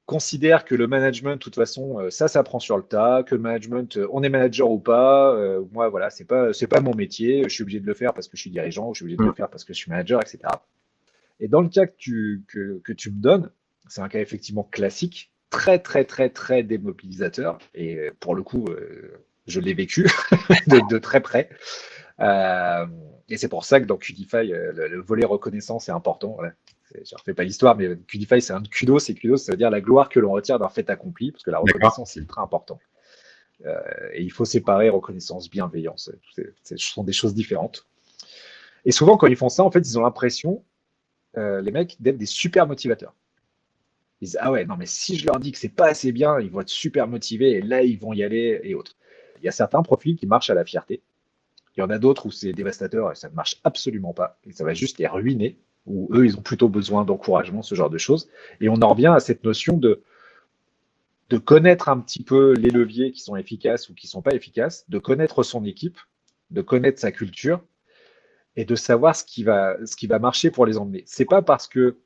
considèrent que le management, de toute façon, euh, ça s'apprend sur le tas, que le management, euh, on est manager ou pas. Euh, moi, voilà, c'est pas, c'est pas mon métier. Je suis obligé de le faire parce que je suis dirigeant, ou je suis obligé de le mm. faire parce que je suis manager, etc. Et dans le cas que tu, que, que tu me donnes, c'est un cas effectivement classique, très, très, très, très démobilisateur. Et pour le coup, je l'ai vécu de, de, très près. Euh, et c'est pour ça que dans Qdify, euh, le, volet reconnaissance est important. Je ne refais pas l'histoire, mais Qdify, c'est un kudos. C'est kudos, ça veut dire la gloire que l'on retire d'un fait accompli, parce que la reconnaissance, c'est ultra important. Euh, et il faut séparer reconnaissance, bienveillance. Ce sont des choses différentes. Et souvent, quand ils font ça, en fait, ils ont l'impression, les mecs, d'être des super motivateurs. Ils disent, ah ouais, non, mais si je leur dis que c'est pas assez bien, ils vont être super motivés et là, ils vont y aller et autres. Il y a certains profils qui marchent à la fierté. Il y en a d'autres où c'est dévastateur et ça ne marche absolument pas. Et ça va juste les ruiner, où eux, ils ont plutôt besoin d'encouragement, ce genre de choses. Et on en revient à cette notion de, de connaître un petit peu les leviers qui sont efficaces ou qui ne sont pas efficaces, de connaître son équipe, de connaître sa culture et de savoir ce qui va, ce qui va marcher pour les emmener. C'est pas parce que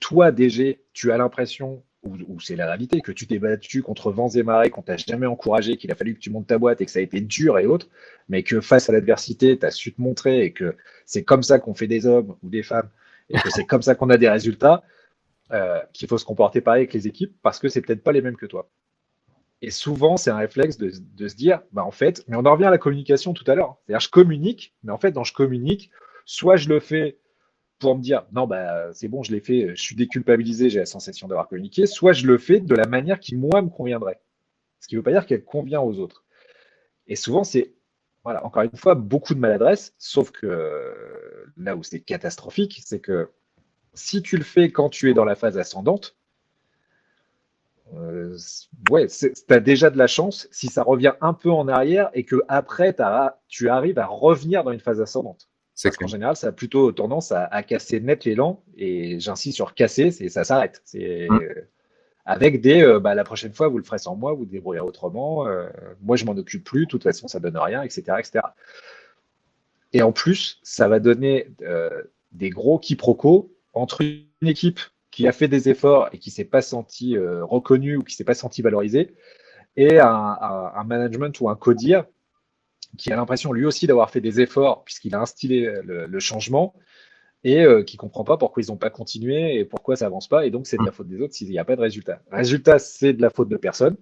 toi, DG, tu as l'impression où, c'est la réalité, que tu t'es battu contre vents et marées, qu'on t'a jamais encouragé, qu'il a fallu que tu montes ta boîte et que ça a été dur et autres, mais que face à l'adversité, tu as su te montrer et que c'est comme ça qu'on fait des hommes ou des femmes et que c'est comme ça qu'on a des résultats, euh, qu'il faut se comporter pareil avec les équipes parce que c'est peut-être pas les mêmes que toi. Et souvent, c'est un réflexe de, se dire, bah en fait, mais on en revient à la communication tout à l'heure. C'est-à-dire, je communique, mais en fait, dans je communique, soit je le fais pour me dire non, bah, c'est bon, je l'ai fait, je suis déculpabilisé, j'ai la sensation d'avoir communiqué, soit je le fais de la manière qui, moi, me conviendrait. Ce qui ne veut pas dire qu'elle convient aux autres. Et souvent, c'est, voilà, encore une fois, beaucoup de maladresse, sauf que là où c'est catastrophique, c'est que si tu le fais quand tu es dans la phase ascendante, euh, ouais, tu as déjà de la chance si ça revient un peu en arrière et que après tu arrives à revenir dans une phase ascendante. Parce qu'en général, ça a plutôt tendance à, casser net l'élan. Et j'insiste sur casser, c'est ça s'arrête. C'est mmh. avec des, euh, bah, la prochaine fois, vous le ferez sans moi, vous, débrouillerez autrement. Euh, moi, je m'en occupe plus. De toute façon, ça donne rien, etc., etc. Et en plus, ça va donner euh, des gros quiproquos entre une équipe qui a fait des efforts et qui s'est pas senti reconnue ou qui s'est pas senti valorisée et un, un, management ou un codir qui a l'impression lui aussi d'avoir fait des efforts puisqu'il a instillé le, changement et euh, qui comprend pas pourquoi ils n'ont pas continué et pourquoi ça avance pas. Et donc, c'est de la faute des autres s'il n'y a pas de résultat. Résultat, c'est de la faute de personne.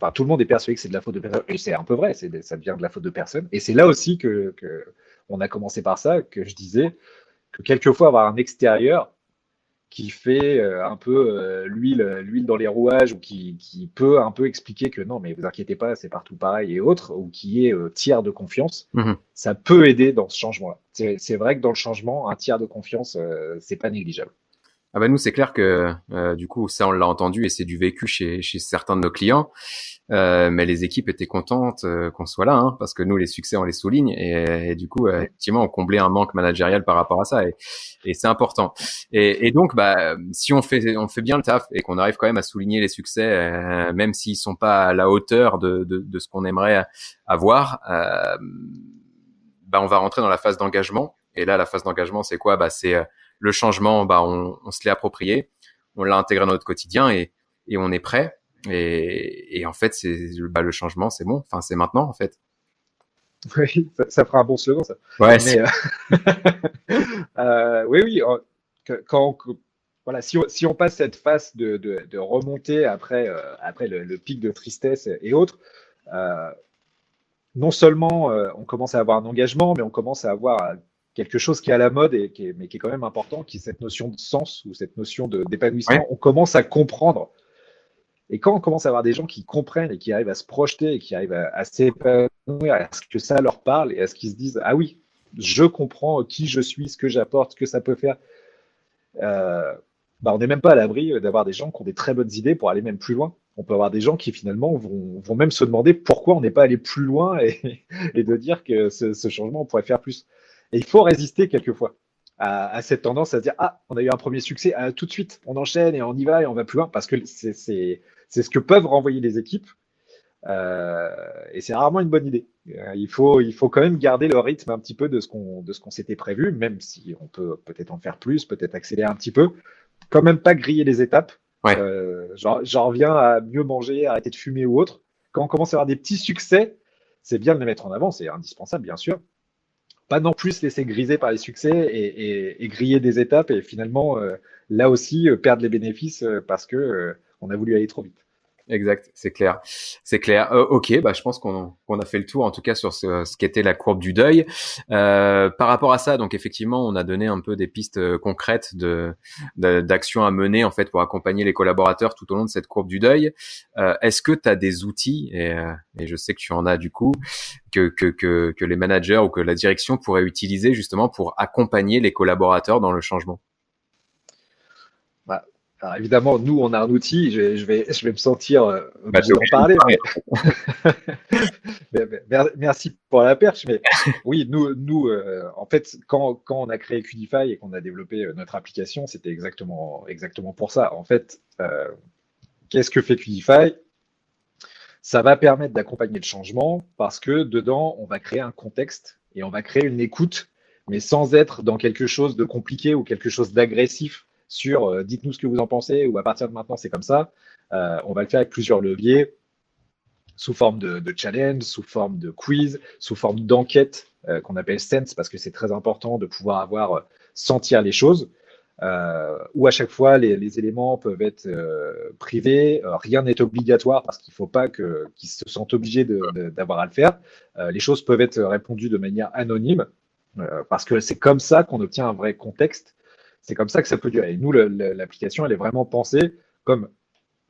Enfin, tout le monde est persuadé que c'est de la faute de personne. Et c'est un peu vrai, ça vient de la faute de personne. Et c'est là aussi que, que, on a commencé par ça, que je disais que quelquefois avoir un extérieur qui fait euh, un peu euh, l'huile, l'huile dans les rouages ou qui, qui, peut un peu expliquer que non, mais vous inquiétez pas, c'est partout pareil et autres, ou qui est euh, tiers de confiance, mhm. ça peut aider dans ce changement-là. C'est, c'est vrai que dans le changement, un tiers de confiance, c'est pas négligeable. Ah ben nous c'est clair que du coup ça on l'a entendu et c'est du vécu chez, chez certains de nos clients. Euh, mais les équipes étaient contentes euh, qu'on soit là, hein, parce que nous, les succès, on les souligne, et, du coup, euh, effectivement, on comblait un manque managérial par rapport à ça, et, et c'est important. Et, et, donc, bah, si on fait, on fait bien le taf et qu'on arrive quand même à souligner les succès, même s'ils sont pas à la hauteur de, de, de ce qu'on aimerait avoir, bah, on va rentrer dans la phase d'engagement. Et là, la phase d'engagement, c'est quoi? Bah, c'est le changement. Bah, on, on se l'est approprié, on l'a intégré dans notre quotidien, et, et on est prêt. Et, et en fait, c'est bah, le changement, c'est bon. Enfin, c'est maintenant, en fait. Oui, ça, fera un bon slogan, ça. Ouais. Mais, euh, euh, oui, oui. Quand, voilà, si on, si on, passe cette phase de, de, de remontée après, euh, après le, le, pic de tristesse et autres, non seulement on commence à avoir un engagement, mais on commence à avoir quelque chose qui est à la mode et qui est, mais qui est quand même important, qui est cette notion de sens ou cette notion d'épanouissement. On commence à comprendre et quand on commence à avoir des gens qui comprennent et qui arrivent à se projeter et qui arrivent à, s'épanouir, à ce que ça leur parle et à ce qu'ils se disent Ah oui, je comprends qui je suis, ce que j'apporte, ce que ça peut faire. Euh, bah on n'est même pas à l'abri d'avoir des gens qui ont des très bonnes idées pour aller même plus loin. On peut avoir des gens qui finalement vont, vont même se demander pourquoi on n'est pas allé plus loin et, et de dire que ce, ce, changement, on pourrait faire plus. Et il faut résister quelquefois à, à, cette tendance à se dire Ah, on a eu un premier succès, ah, tout de suite, on enchaîne et on y va et on va plus loin parce que c'est ce que peuvent renvoyer les équipes et c'est rarement une bonne idée. il, faut, il faut quand même garder le rythme un petit peu de ce qu'on s'était prévu, même si on peut peut-être en faire plus, peut-être accélérer un petit peu. Quand même pas griller les étapes. J'en reviens à mieux manger, arrêter de fumer ou autre. Quand on commence à avoir des petits succès, c'est bien de les mettre en avant, c'est indispensable, bien sûr. Pas non plus se laisser griser par les succès et, griller des étapes et finalement, euh, là aussi, euh, perdre les bénéfices euh, parce que on a voulu aller trop vite. Exact, c'est clair, c'est clair. Euh, ok, bah je pense qu'on a fait le tour en tout cas sur ce, qu'était la courbe du deuil. Euh, par rapport à ça, donc effectivement, on a donné un peu des pistes euh, concrètes de d'actions à mener en fait pour accompagner les collaborateurs tout au long de cette courbe du deuil. Euh, Est-ce que tu as des outils et, je sais que tu en as du coup que que les managers ou que la direction pourraient utiliser justement pour accompagner les collaborateurs dans le changement? Alors évidemment, nous, on a un outil, je vais, je vais, je vais me sentir euh, bah, en parler. merci pour la perche, mais oui, nous, nous euh, en fait, quand, quand, on a créé Qdify et qu'on a développé euh, notre application, c'était exactement, exactement pour ça. En fait, euh, qu'est-ce que fait Qdify Ça va permettre d'accompagner le changement parce que dedans, on va créer un contexte et on va créer une écoute, mais sans être dans quelque chose de compliqué ou quelque chose d'agressif sur euh, dites-nous ce que vous en pensez ou à partir de maintenant c'est comme ça. Euh, on va le faire avec plusieurs leviers sous forme de, challenge, sous forme de quiz, sous forme d'enquête euh, qu'on appelle sense parce que c'est très important de pouvoir avoir sentir les choses. Euh, où à chaque fois les, éléments peuvent être privés, rien n'est obligatoire parce qu'il ne faut pas qu'ils se sentent obligés d'avoir à le faire. les choses peuvent être répondues de manière anonyme parce que c'est comme ça qu'on obtient un vrai contexte c'est comme ça que ça peut durer. Et nous, l'application, elle est vraiment pensée comme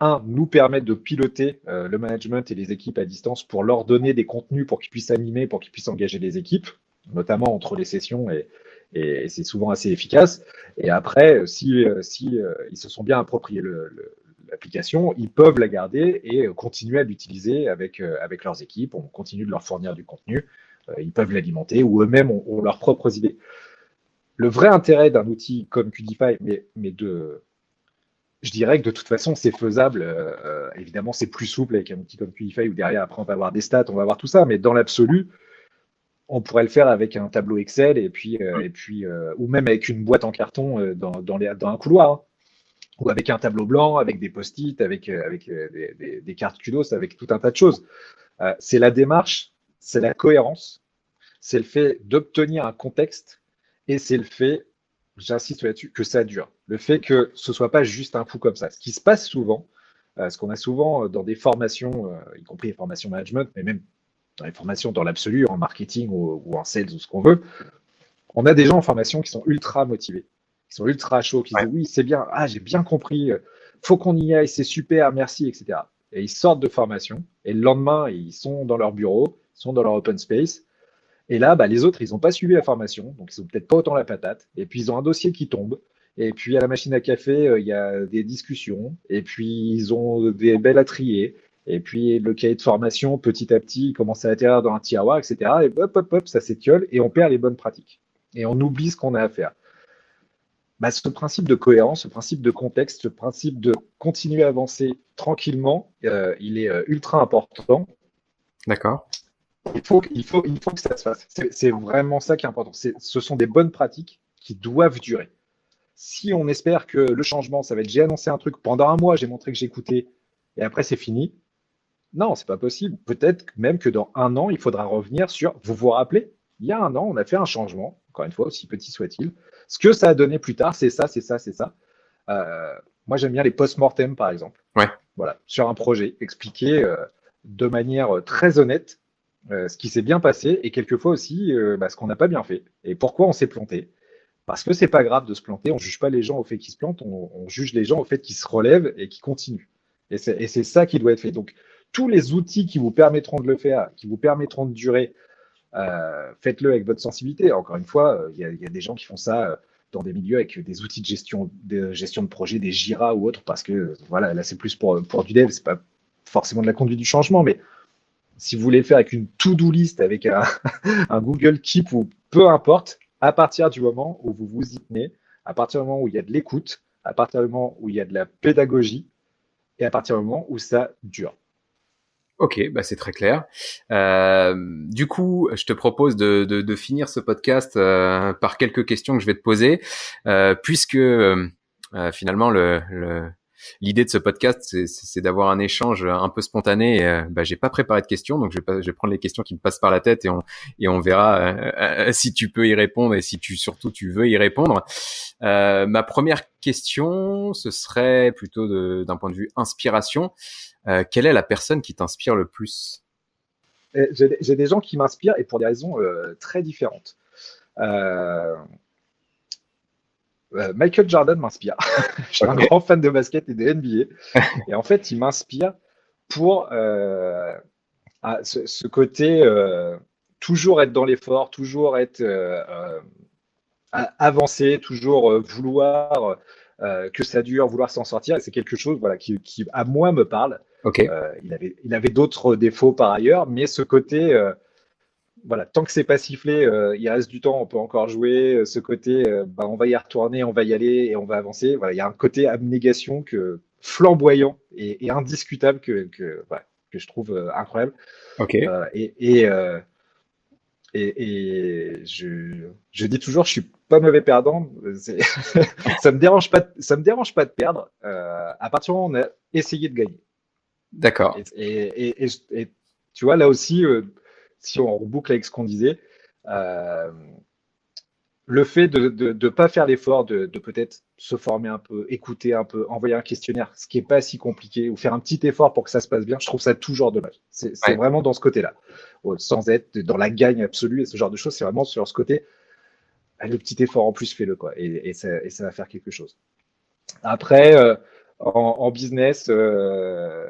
un, nous permettre de piloter euh, le management et les équipes à distance pour leur donner des contenus pour qu'ils puissent animer, pour qu'ils puissent engager les équipes, notamment entre les sessions et, c'est souvent assez efficace. Et après, euh, si euh, ils se sont bien appropriés l'application, ils peuvent la garder et continuer à l'utiliser avec, avec leurs équipes. On continue de leur fournir du contenu. ils peuvent l'alimenter ou eux-mêmes ont, leurs propres idées le vrai intérêt d'un outil comme Qdify, mais, mais de, je dirais que de toute façon, c'est faisable. Euh, euh, évidemment, c'est plus souple avec un outil comme Qdify où derrière, après, on va avoir des stats, on va avoir tout ça. Mais dans l'absolu, on pourrait le faire avec un tableau Excel et puis, euh, et puis ou même avec une boîte en carton dans, dans, les, dans un couloir. Hein. ou avec un tableau blanc, avec des post-it, avec, avec des, des, cartes kudos, avec tout un tas de choses. c'est la démarche, c'est la cohérence, c'est le fait d'obtenir un contexte et c'est le fait, j'insiste là-dessus, que ça dure. Le fait que ce soit pas juste un coup comme ça. Ce qui se passe souvent, euh, ce qu'on a souvent euh, dans des formations, euh, y compris les formations management, mais même dans les formations dans l'absolu, en marketing ou, en sales ou ce qu'on veut, on a des gens en formation qui sont ultra motivés, qui sont ultra chauds, qui disent oui, c'est bien, ah, j'ai bien compris, faut qu'on y aille, c'est super, merci, etc. Et ils sortent de formation et le lendemain, ils sont dans leur bureau, ils sont dans leur open space et là, bah, les autres, ils n'ont pas suivi la formation, donc ils n'ont peut-être pas autant la patate. Et puis, ils ont un dossier qui tombe. Et puis, à la machine à café, euh, il y a des discussions. Et puis, ils ont des belles à trier. Et puis, le cahier de formation, petit à petit, il commence à atterrir dans un tiroir, etc. Et hop, hop, hop, ça s'étiole et on perd les bonnes pratiques. Et on oublie ce qu'on a à faire. Bah, ce principe de cohérence, ce principe de contexte, ce principe de continuer à avancer tranquillement, euh, il est euh, ultra important. D'accord il faut, il, faut, il faut que ça se fasse. C'est vraiment ça qui est important. Ce sont des bonnes pratiques qui doivent durer. Si on espère que le changement, ça va être j'ai annoncé un truc pendant un mois, j'ai montré que j'écoutais, et après c'est fini. Non, c'est pas possible. Peut-être même que dans un an, il faudra revenir sur. Vous vous rappelez, il y a un an, on a fait un changement, encore une fois, aussi petit soit-il. Ce que ça a donné plus tard, c'est ça, c'est ça, c'est ça. Euh, moi, j'aime bien les post-mortem, par exemple. Ouais. Voilà, sur un projet, expliquer euh, de manière très honnête euh, ce qui s'est bien passé et quelquefois aussi euh, bah, ce qu'on n'a pas bien fait et pourquoi on s'est planté? Parce que c'est pas grave de se planter, on juge pas les gens au fait qu'ils se plantent, on, juge les gens au fait qu'ils se relèvent et qu'ils continuent. Et c'est ça qui doit être fait. Donc tous les outils qui vous permettront de le faire, qui vous permettront de durer, euh, faites-le avec votre sensibilité. Encore une fois, il y, a des gens qui font ça dans des milieux avec des outils de gestion de gestion de projet, des Jira ou autres, parce que voilà, là c'est plus pour, pour du dev, c'est pas forcément de la conduite du changement, mais si vous voulez le faire avec une to-do list, avec un, Google Keep ou peu importe, à partir du moment où vous vous y tenez, à partir du moment où il y a de l'écoute, à partir du moment où il y a de la pédagogie et à partir du moment où ça dure. Ok, bah c'est très clair. Euh, du coup, je te propose de, finir ce podcast euh, par quelques questions que je vais te poser, euh, puisque finalement le, le l'idée de ce podcast, c'est d'avoir un échange un peu spontané. Euh, bah, j'ai pas préparé de questions, donc je vais, prendre les questions qui me passent par la tête et on verra euh, si tu peux y répondre et si tu surtout tu veux y répondre. ma première question, ce serait plutôt d'un point de vue inspiration. Euh, quelle est la personne qui t'inspire le plus? J'ai des gens qui m'inspirent et pour des raisons euh, très différentes. Euh, Michael Jordan m'inspire. Je suis un grand fan de basket et de NBA. et en fait, il m'inspire pour ce, côté toujours être dans l'effort, toujours être avancé, toujours vouloir que ça dure, vouloir s'en sortir. C'est quelque chose voilà, qui, qui, à moi, me parle. Euh, il avait, il avait d'autres défauts par ailleurs, mais ce côté, euh, voilà, tant que c'est pas sifflé, euh, il reste du temps, on peut encore jouer. Ce côté, bah, on va y retourner, on va y aller et on va avancer. Voilà, il y a un côté abnégation que flamboyant et, indiscutable que, que, que, je trouve incroyable. Ok. et, et et, je, je, dis toujours, je suis pas mauvais perdant. ça me dérange pas, ça me dérange pas de perdre. Euh, à partir du moment où on a essayé de gagner. D'accord. Et, tu vois, là aussi, euh, si on reboucle avec ce qu'on disait, euh, le fait de ne pas faire l'effort de, peut-être se former un peu, écouter un peu, envoyer un questionnaire, ce qui n'est pas si compliqué, ou faire un petit effort pour que ça se passe bien, je trouve ça toujours dommage. C'est vraiment dans ce côté-là, sans être dans la gagne absolue et ce genre de choses, c'est vraiment sur ce côté, ah, le petit effort en plus, fais-le, quoi, et, ça, va faire quelque chose. Après, euh, en, business, euh,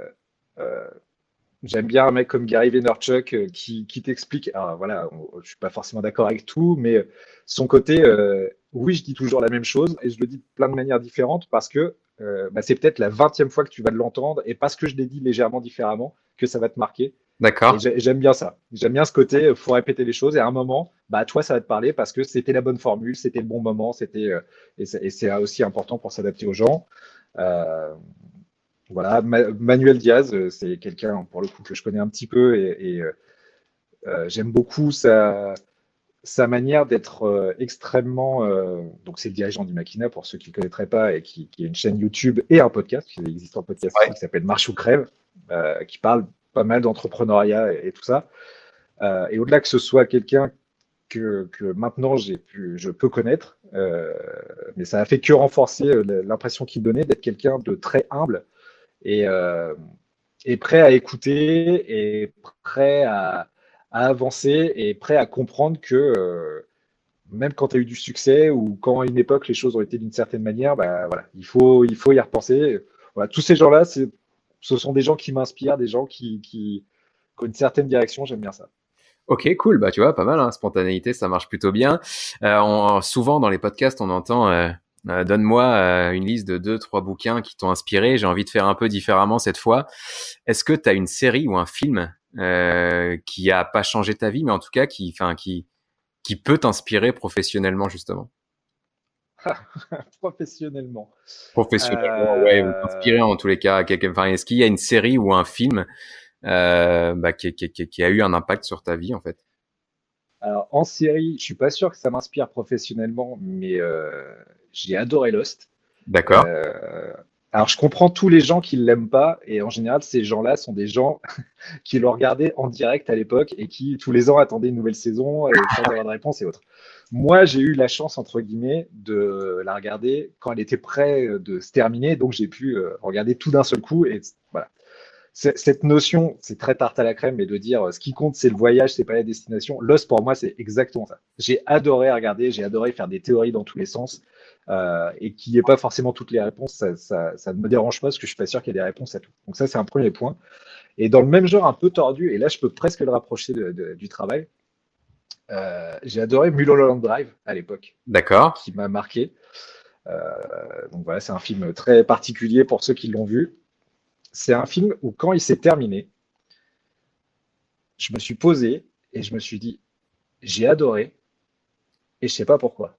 j'aime bien un mec comme Gary Vaynerchuk euh, qui, qui t'explique. Alors voilà, je suis pas forcément d'accord avec tout, mais son côté, euh, oui, je dis toujours la même chose et je le dis de plein de manières différentes parce que bah, c'est peut-être la vingtième fois que tu vas l'entendre et parce que je l'ai dit légèrement différemment que ça va te marquer. D'accord. J'aime bien ça. J'aime bien ce côté, faut répéter les choses et à un moment, bah toi, ça va te parler parce que c'était la bonne formule, c'était le bon moment, c'était et c'est aussi important pour s'adapter aux gens. Euh, voilà, Manuel Diaz, euh, c'est quelqu'un pour le coup que je connais un petit peu et, euh, euh, j'aime beaucoup sa, sa manière d'être extrêmement. donc, c'est le dirigeant d'Imakina pour ceux qui ne connaîtraient pas et qui, qui, a une chaîne YouTube et un podcast, qui existe un podcast qui s'appelle Marche ou Crève, qui parle pas mal d'entrepreneuriat et, tout ça. et au-delà que ce soit quelqu'un que, que, maintenant j'ai pu, je peux connaître, mais ça a fait que renforcer l'impression qu'il donnait d'être quelqu'un de très humble et, euh, prêt à écouter et prêt à, avancer et prêt à comprendre que euh, même quand tu as eu du succès ou quand à une époque les choses ont été d'une certaine manière, bah, voilà, il, faut, il faut y repenser. Voilà, tous ces gens-là, ce sont des gens qui m'inspirent, des gens qui, qui, ont une certaine direction. J'aime bien ça. Ok, cool. Bah, tu vois, pas mal. Hein, spontanéité, ça marche plutôt bien. Euh, souvent dans les podcasts, on entend euh, donne-moi euh, une liste de deux, trois bouquins qui t'ont inspiré. J'ai envie de faire un peu différemment cette fois. Est-ce que tu as une série ou un film euh, qui a pas changé ta vie, mais en tout cas qui, enfin, qui, qui peut t'inspirer professionnellement justement? Professionnellement. Professionnellement, ouais, ou t'inspirer en tous les cas. Enfin, est-ce qu'il y a une série ou un film bah, qui, qui, qui a eu un impact sur ta vie en fait? Alors, en série, je suis pas sûr que ça m'inspire professionnellement, mais euh, j'ai adoré Lost. D'accord. Euh, alors, je comprends tous les gens qui ne l'aiment pas, et en général, ces gens-là sont des gens qui l'ont regardé en direct à l'époque et qui, tous les ans, attendaient une nouvelle saison et sans avoir de réponse et autres. Moi, j'ai eu la chance, entre guillemets, de la regarder quand elle était près de se terminer, donc j'ai pu euh, regarder tout d'un seul coup, et voilà cette notion, c'est très tarte à la crème, mais de dire euh, ce qui compte, c'est le voyage, c'est pas la destination. Lost, pour moi, c'est exactement ça. J'ai adoré regarder, j'ai adoré faire des théories dans tous les sens, euh, et qu'il n'y ait pas forcément toutes les réponses, ça, ça, ça, ne me dérange pas, parce que je suis pas sûr qu'il y ait des réponses à tout. Donc ça, c'est un premier point. Et dans le même genre un peu tordu, et là, je peux presque le rapprocher de, du travail, euh, j'ai adoré Mulholland Drive à l'époque. D'accord. Qui m'a marqué. Euh, donc voilà, c'est un film très particulier pour ceux qui l'ont vu c'est un film où quand il s'est terminé, je me suis posé et je me suis dit, j'ai adoré et je sais pas pourquoi.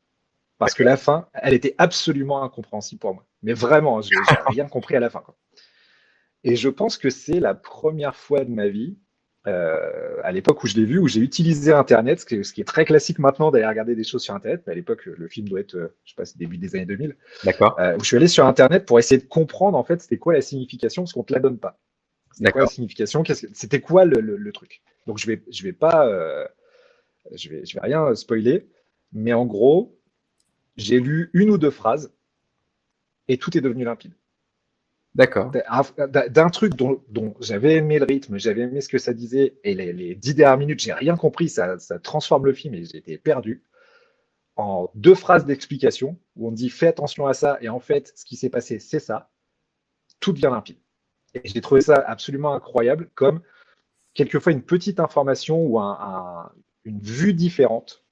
Parce que la fin, elle était absolument incompréhensible pour moi. Mais vraiment, j'ai rien compris à la fin. Et je pense que c'est la première fois de ma vie, euh, à l'époque où je l'ai vu, où j'ai utilisé Internet, ce qui, est, ce qui, est, très classique maintenant d'aller regarder des choses sur Internet, mais à l'époque, le film doit être, euh, je sais pas, début des années 2000. D'accord. Euh, où je suis allé sur Internet pour essayer de comprendre, en fait, c'était quoi la signification, parce qu'on te la donne pas. C'était quoi la signification C'était quoi le, le, le, truc? Donc, je vais, je vais pas, euh, je vais, je vais rien spoiler, mais en gros, j'ai lu une ou deux phrases et tout est devenu limpide. D'accord. D'un truc dont, dont j'avais aimé le rythme, j'avais aimé ce que ça disait, et les, les dix dernières minutes, j'ai rien compris, ça, ça, transforme le film et j'étais perdu. En deux phrases d'explication, où on dit fais attention à ça, et en fait, ce qui s'est passé, c'est ça, tout devient limpide. Et j'ai trouvé ça absolument incroyable, comme quelquefois une petite information ou un, un, une vue différente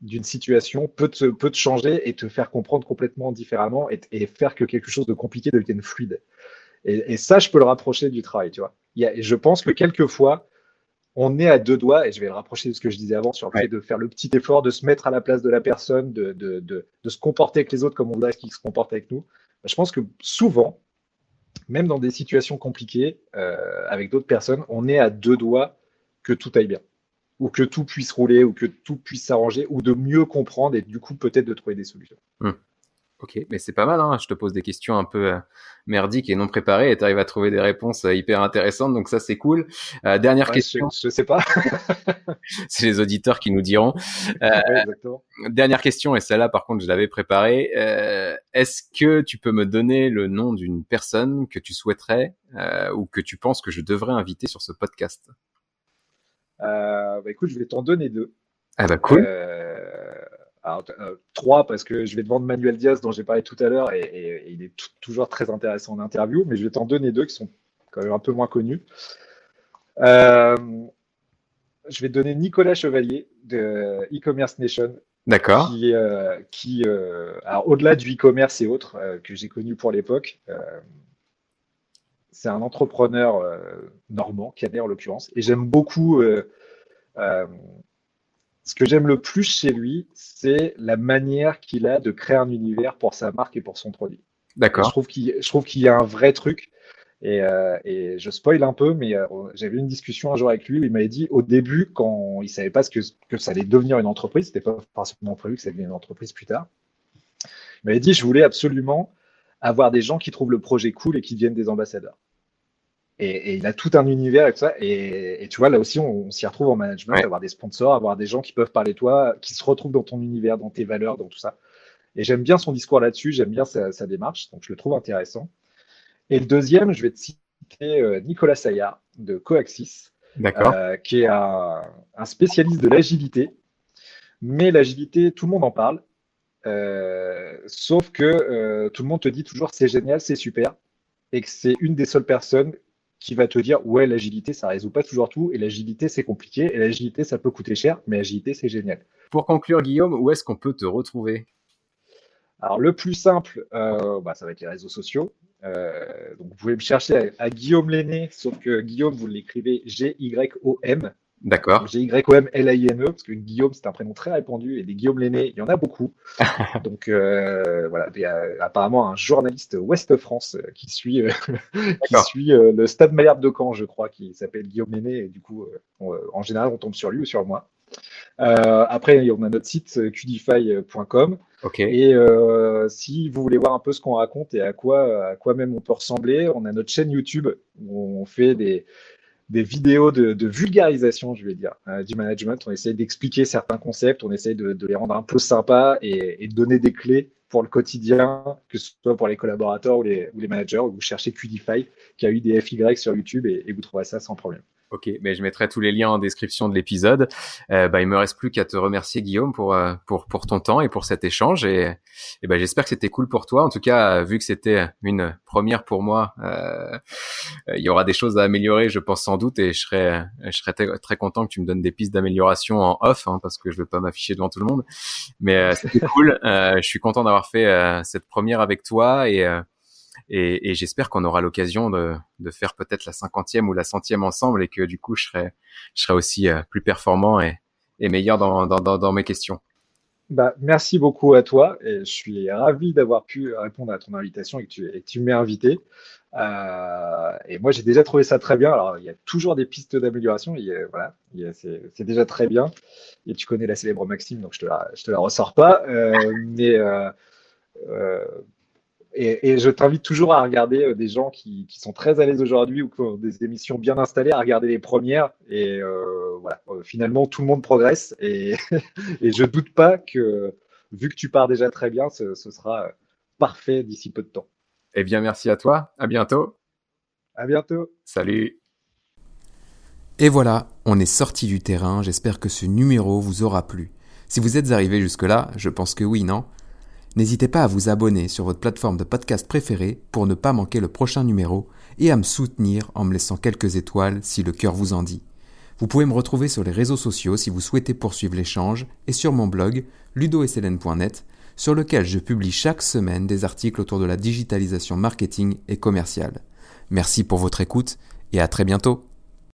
d'une situation peut te, peut te changer et te faire comprendre complètement différemment et, et faire que quelque chose de compliqué devienne fluide. Et, et, ça, je peux le rapprocher du travail, tu vois. Il y a, je pense que quelquefois, on est à deux doigts, et je vais le rapprocher de ce que je disais avant sur le ouais. fait de faire le petit effort, de se mettre à la place de la personne, de, de, de, de se comporter avec les autres comme on voudrait qu'ils se comportent avec nous. Je pense que souvent, même dans des situations compliquées, euh, avec d'autres personnes, on est à deux doigts que tout aille bien ou que tout puisse rouler, ou que tout puisse s'arranger, ou de mieux comprendre et du coup peut-être de trouver des solutions. Hum. Ok, mais c'est pas mal, hein je te pose des questions un peu euh, merdiques et non préparées et tu arrives à trouver des réponses euh, hyper intéressantes, donc ça c'est cool. Euh, dernière ouais, question. Je, je sais pas. c'est les auditeurs qui nous diront. Ouais, dernière question, et celle-là par contre je l'avais préparée. Est-ce que tu peux me donner le nom d'une personne que tu souhaiterais ou que tu penses que je devrais inviter sur ce podcast? Bah, écoute, je vais t'en donner deux. Ah bah cool. Euh, alors, euh, trois parce que je vais te vendre Manuel Diaz dont j'ai parlé tout à l'heure et, et, et, il est toujours très intéressant en interview, mais je vais t'en donner deux qui sont quand même un peu moins connus. Euh, je vais te donner Nicolas Chevalier de e-commerce nation. D'accord. Qui, euh, qui alors au-delà du e-commerce et autres que j'ai connu pour l'époque, c'est un entrepreneur euh, normand, cadet en l'occurrence, et j'aime beaucoup. Euh, euh, ce que j'aime le plus chez lui, c'est la manière qu'il a de créer un univers pour sa marque et pour son produit. D'accord. Je trouve qu'il, y a un vrai truc. Et, et, je spoil un peu, mais j'avais une discussion un jour avec lui où il m'avait dit au début, quand il savait pas ce que, que ça allait devenir une entreprise, c'était pas forcément prévu que ça devienne une entreprise plus tard. Il m'avait dit, je voulais absolument avoir des gens qui trouvent le projet cool et qui deviennent des ambassadeurs. Et, et, il a tout un univers et tout ça. Et, et tu vois, là aussi, on, on s'y retrouve en management, ouais. avoir des sponsors, avoir des gens qui peuvent parler de toi, qui se retrouvent dans ton univers, dans tes valeurs, dans tout ça. Et j'aime bien son discours là-dessus, j'aime bien sa, sa, démarche, donc je le trouve intéressant. Et le deuxième, je vais te citer euh, Nicolas Saillard de Coaxis, euh, qui est un, un spécialiste de l'agilité. Mais l'agilité, tout le monde en parle. Euh, sauf que euh, tout le monde te dit toujours c'est génial, c'est super, et que c'est une des seules personnes qui va te dire ouais l'agilité ça résout pas toujours tout et l'agilité c'est compliqué et l'agilité ça peut coûter cher mais l'agilité c'est génial. Pour conclure Guillaume, où est-ce qu'on peut te retrouver? Alors le plus simple, euh, bah, ça va être les réseaux sociaux. Euh, donc vous pouvez me chercher à, à Guillaume Lenné, sauf que Guillaume vous l'écrivez G-Y-O-M. D'accord. G-Y-O-M-L-I-N-E, parce que Guillaume, c'est un prénom très répandu, et des Guillaume Lenné, il y en a beaucoup. Donc, euh, voilà, il y a apparemment un journaliste Ouest France euh, qui suit, euh, qui suit euh, le Stade Malherbe de Caen, je crois, qui s'appelle Guillaume Lenné, et du coup, on, en général, on tombe sur lui ou sur moi. après, on a notre site qdify.com. Okay. Et si vous voulez voir un peu ce qu'on raconte et à quoi, à quoi même on peut ressembler, on a notre chaîne YouTube où on fait des des vidéos de, vulgarisation, je vais dire, euh, du management. On essaie d'expliquer certains concepts, on essaie de, les rendre un peu sympas et, et, de donner des clés pour le quotidien, que ce soit pour les collaborateurs ou les, ou les managers. Vous cherchez QDify, qui a eu des FY sur YouTube et, et vous trouverez ça sans problème. Ok, mais je mettrai tous les liens en description de l'épisode. Euh, bah, il me reste plus qu'à te remercier Guillaume pour euh, pour pour ton temps et pour cet échange et, et bah, j'espère que c'était cool pour toi. En tout cas, vu que c'était une première pour moi, euh, il y aura des choses à améliorer, je pense sans doute, et je serais je serais très content que tu me donnes des pistes d'amélioration en off, hein, parce que je veux pas m'afficher devant tout le monde. Mais euh, c'était cool. Euh, je suis content d'avoir fait euh, cette première avec toi et et, j'espère qu'on aura l'occasion de, faire peut-être la cinquantième ou la centième ensemble et que du coup je serai, aussi euh, plus performant et, meilleur dans, mes questions. Bah, merci beaucoup à toi je suis ravi d'avoir pu répondre à ton invitation et que tu, et invité. Euh, et moi, j'ai déjà trouvé ça très bien. Alors, il y a toujours des pistes d'amélioration. Voilà, c'est déjà très bien. Et tu connais la célèbre Maxime, donc je te te la ressors pas. Euh, mais euh, et, je t'invite toujours à regarder des gens qui, qui sont très à l'aise aujourd'hui ou qui ont des émissions bien installées, à regarder les premières. Et voilà, finalement, tout le monde progresse. Et, et je doute pas que, vu que tu pars déjà très bien, ce, ce sera parfait d'ici peu de temps. Eh bien, merci à toi. À bientôt. À bientôt. Salut. Et voilà, on est sorti du terrain. J'espère que ce numéro vous aura plu. Si vous êtes arrivé jusque-là, je pense que oui, non? N'hésitez pas à vous abonner sur votre plateforme de podcast préférée pour ne pas manquer le prochain numéro et à me soutenir en me laissant quelques étoiles si le cœur vous en dit. Vous pouvez me retrouver sur les réseaux sociaux si vous souhaitez poursuivre l'échange et sur mon blog ludosln.net sur lequel je publie chaque semaine des articles autour de la digitalisation marketing et commerciale. Merci pour votre écoute et à très bientôt.